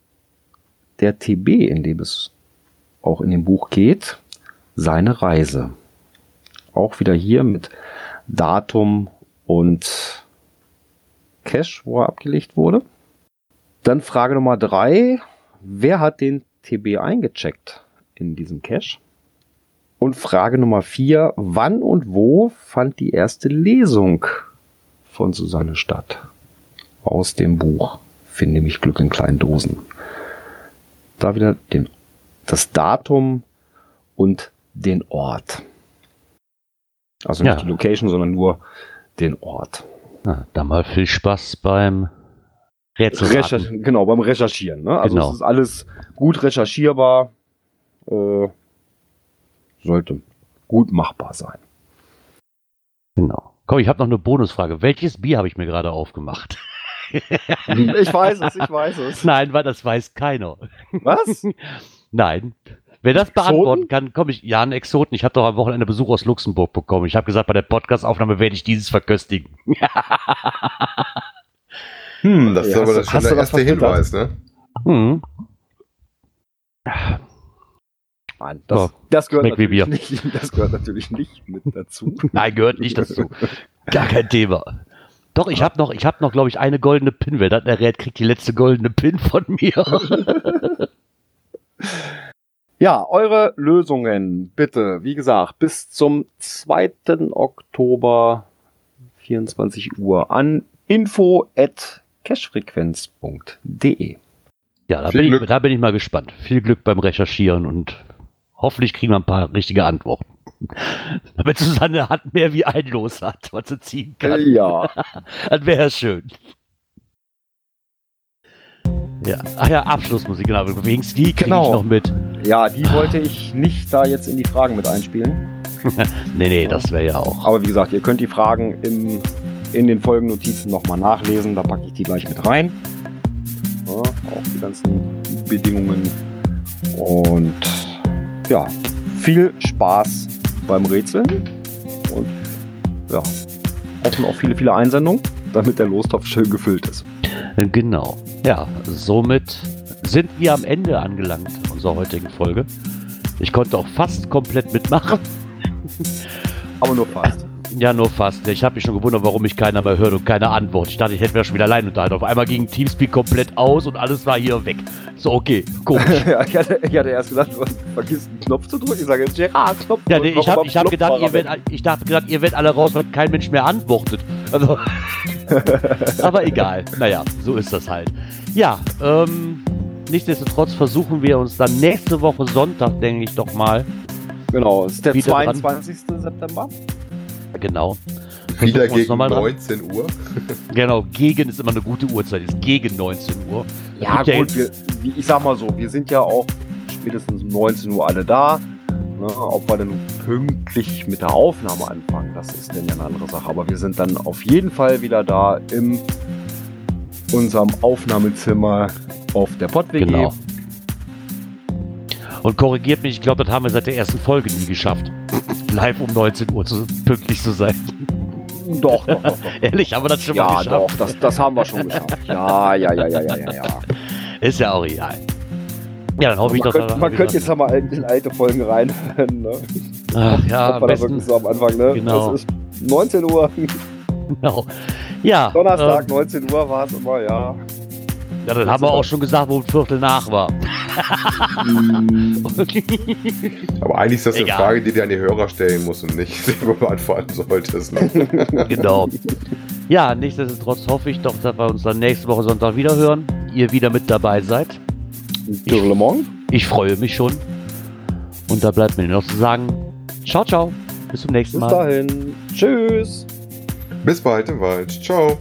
der TB, in dem es auch in dem Buch geht, seine Reise? Auch wieder hier mit Datum und Cash, wo er abgelegt wurde. Dann Frage Nummer drei. Wer hat den TB eingecheckt in diesem Cache? Und Frage Nummer vier. Wann und wo fand die erste Lesung von Susanne statt? Aus dem Buch Finde mich Glück in kleinen Dosen. Da wieder den, das Datum und den Ort. Also nicht Ja. die Location, sondern nur den Ort. Na, dann mal viel Spaß beim Rätsel. Recher genau, beim Recherchieren. Ne? Also Genau. es ist alles gut recherchierbar. Äh, sollte gut machbar sein. Genau. Komm, ich habe noch eine Bonusfrage. Welches Bier habe ich mir gerade aufgemacht? Ich weiß es, ich weiß es. [LAUGHS] Nein, weil das weiß keiner. Was? [LAUGHS] Nein. Wer das beantworten kann, komme ich. Ja, einen Exoten. Ich habe doch am Wochenende Besuch aus Luxemburg bekommen. Ich habe gesagt, bei der Podcast-Aufnahme werde ich dieses verköstigen. [LAUGHS] Hm, das ist Ja, aber das schon der erste? Hinweis, ne? Hm. Nein, das, So, das, gehört nicht, das gehört natürlich nicht mit dazu. [LAUGHS] Nein, gehört nicht dazu. Gar kein Thema. Doch, ich habe noch, ich habe noch, glaube ich, eine goldene Pin. Wer das errät, kriegt die letzte goldene Pin von mir. [LAUGHS] Ja, eure Lösungen bitte, wie gesagt, bis zum 2. Oktober 24 Uhr an info at cashfrequenz.de. Ja, da bin, ich, da bin ich mal gespannt. Viel Glück beim Recherchieren und hoffentlich kriegen wir ein paar richtige Antworten. [LAUGHS] Damit Susanne hat mehr wie ein Los hat, was sie ziehen kann. Ja, [LAUGHS] Das wäre schön. Ja, ach ja, Abschlussmusik, genau. Wegen die kriege Genau. ich noch mit. ja, die wollte ich nicht da jetzt in die Fragen mit einspielen. [LAUGHS] Nee, nee, das wäre ja auch. Aber wie gesagt, ihr könnt die Fragen im, in den Folgennotizen nochmal nachlesen. Da packe ich die gleich mit rein. Ja, auch die ganzen Bedingungen. Und ja, viel Spaß beim Rätseln. Und ja, hoffen auf viele, viele Einsendungen, damit der Lostopf schön gefüllt ist. Genau. Ja, somit sind wir am Ende angelangt unserer heutigen Folge. Ich konnte auch fast komplett mitmachen. [LAUGHS] Aber nur fast. Ja, nur fast. Ich habe mich schon gewundert, warum mich keiner mehr hört und keine Antwort. Ich dachte, ich hätte mir schon wieder allein unterhalten. Auf einmal ging Teamspeak komplett aus und alles war hier weg. So, okay, komisch. [LAUGHS] ja, ich, hatte, ich hatte erst gedacht, du vergisst einen Knopf zu drücken. Ich sage, Gerard, Knopf Ja, nee, ich habe hab gedacht, ihr Knopffahrer werdet, ich dachte gedacht, ihr werdet alle raus, weil kein Mensch mehr antwortet. Also, [LAUGHS] aber egal. Naja, so ist das halt. Ja, ähm, nichtsdestotrotz versuchen wir uns dann nächste Woche Sonntag, denke ich doch mal. Genau, ist der Wieder dran. 22. September. Genau. Wieder wir gegen nochmal dran. 19 Uhr. [LAUGHS] Genau, gegen ist immer eine gute Uhrzeit, ist gegen 19 Uhr. Ja, gut, wir, wie, ich sag mal so, wir sind ja auch spätestens um 19 Uhr alle da. Ne, ob wir dann pünktlich mit der Aufnahme anfangen, das ist dann ja eine andere Sache. Aber wir sind dann auf jeden Fall wieder da in unserem Aufnahmezimmer auf der PodWG. Genau. Und korrigiert mich, ich glaube, das haben wir seit der ersten Folge nie geschafft. Live um 19 Uhr zu, pünktlich zu sein. Doch, doch, doch, doch. [LAUGHS] Ehrlich, haben wir das schon mal Ja, geschafft? doch, das, das haben wir schon geschafft. Ja, ja, ja, ja, ja, ja, ja. Ist ja auch egal. Ja, dann hoffe ich, Man dass könnte, man könnte jetzt noch mal in, alte Folgen rein. Ne? Ach, ja, am besten. wirklich so am Anfang, ne? Genau. Es ist 19 Uhr. Genau. Ja. Donnerstag, ähm, 19 Uhr war es immer, ja. ja, dann haben wir auch schon gesagt, wo ein Viertel nach war. [LAUGHS] Aber eigentlich ist das eine Egal. Frage, die du an die Hörer stellen musst und nicht [LAUGHS] selber beantworten solltest. Ne? [LAUGHS] genau. Ja, nichtsdestotrotz hoffe ich doch, dass wir uns dann nächste Woche Sonntag wieder hören. Ihr wieder mit dabei seid. Dürrlemont. Ich freue mich schon. Und da bleibt mir nur noch zu sagen, ciao, ciao. Bis zum nächsten Bis Mal. dahin. Tschüss. Bis bald im Wald. Ciao.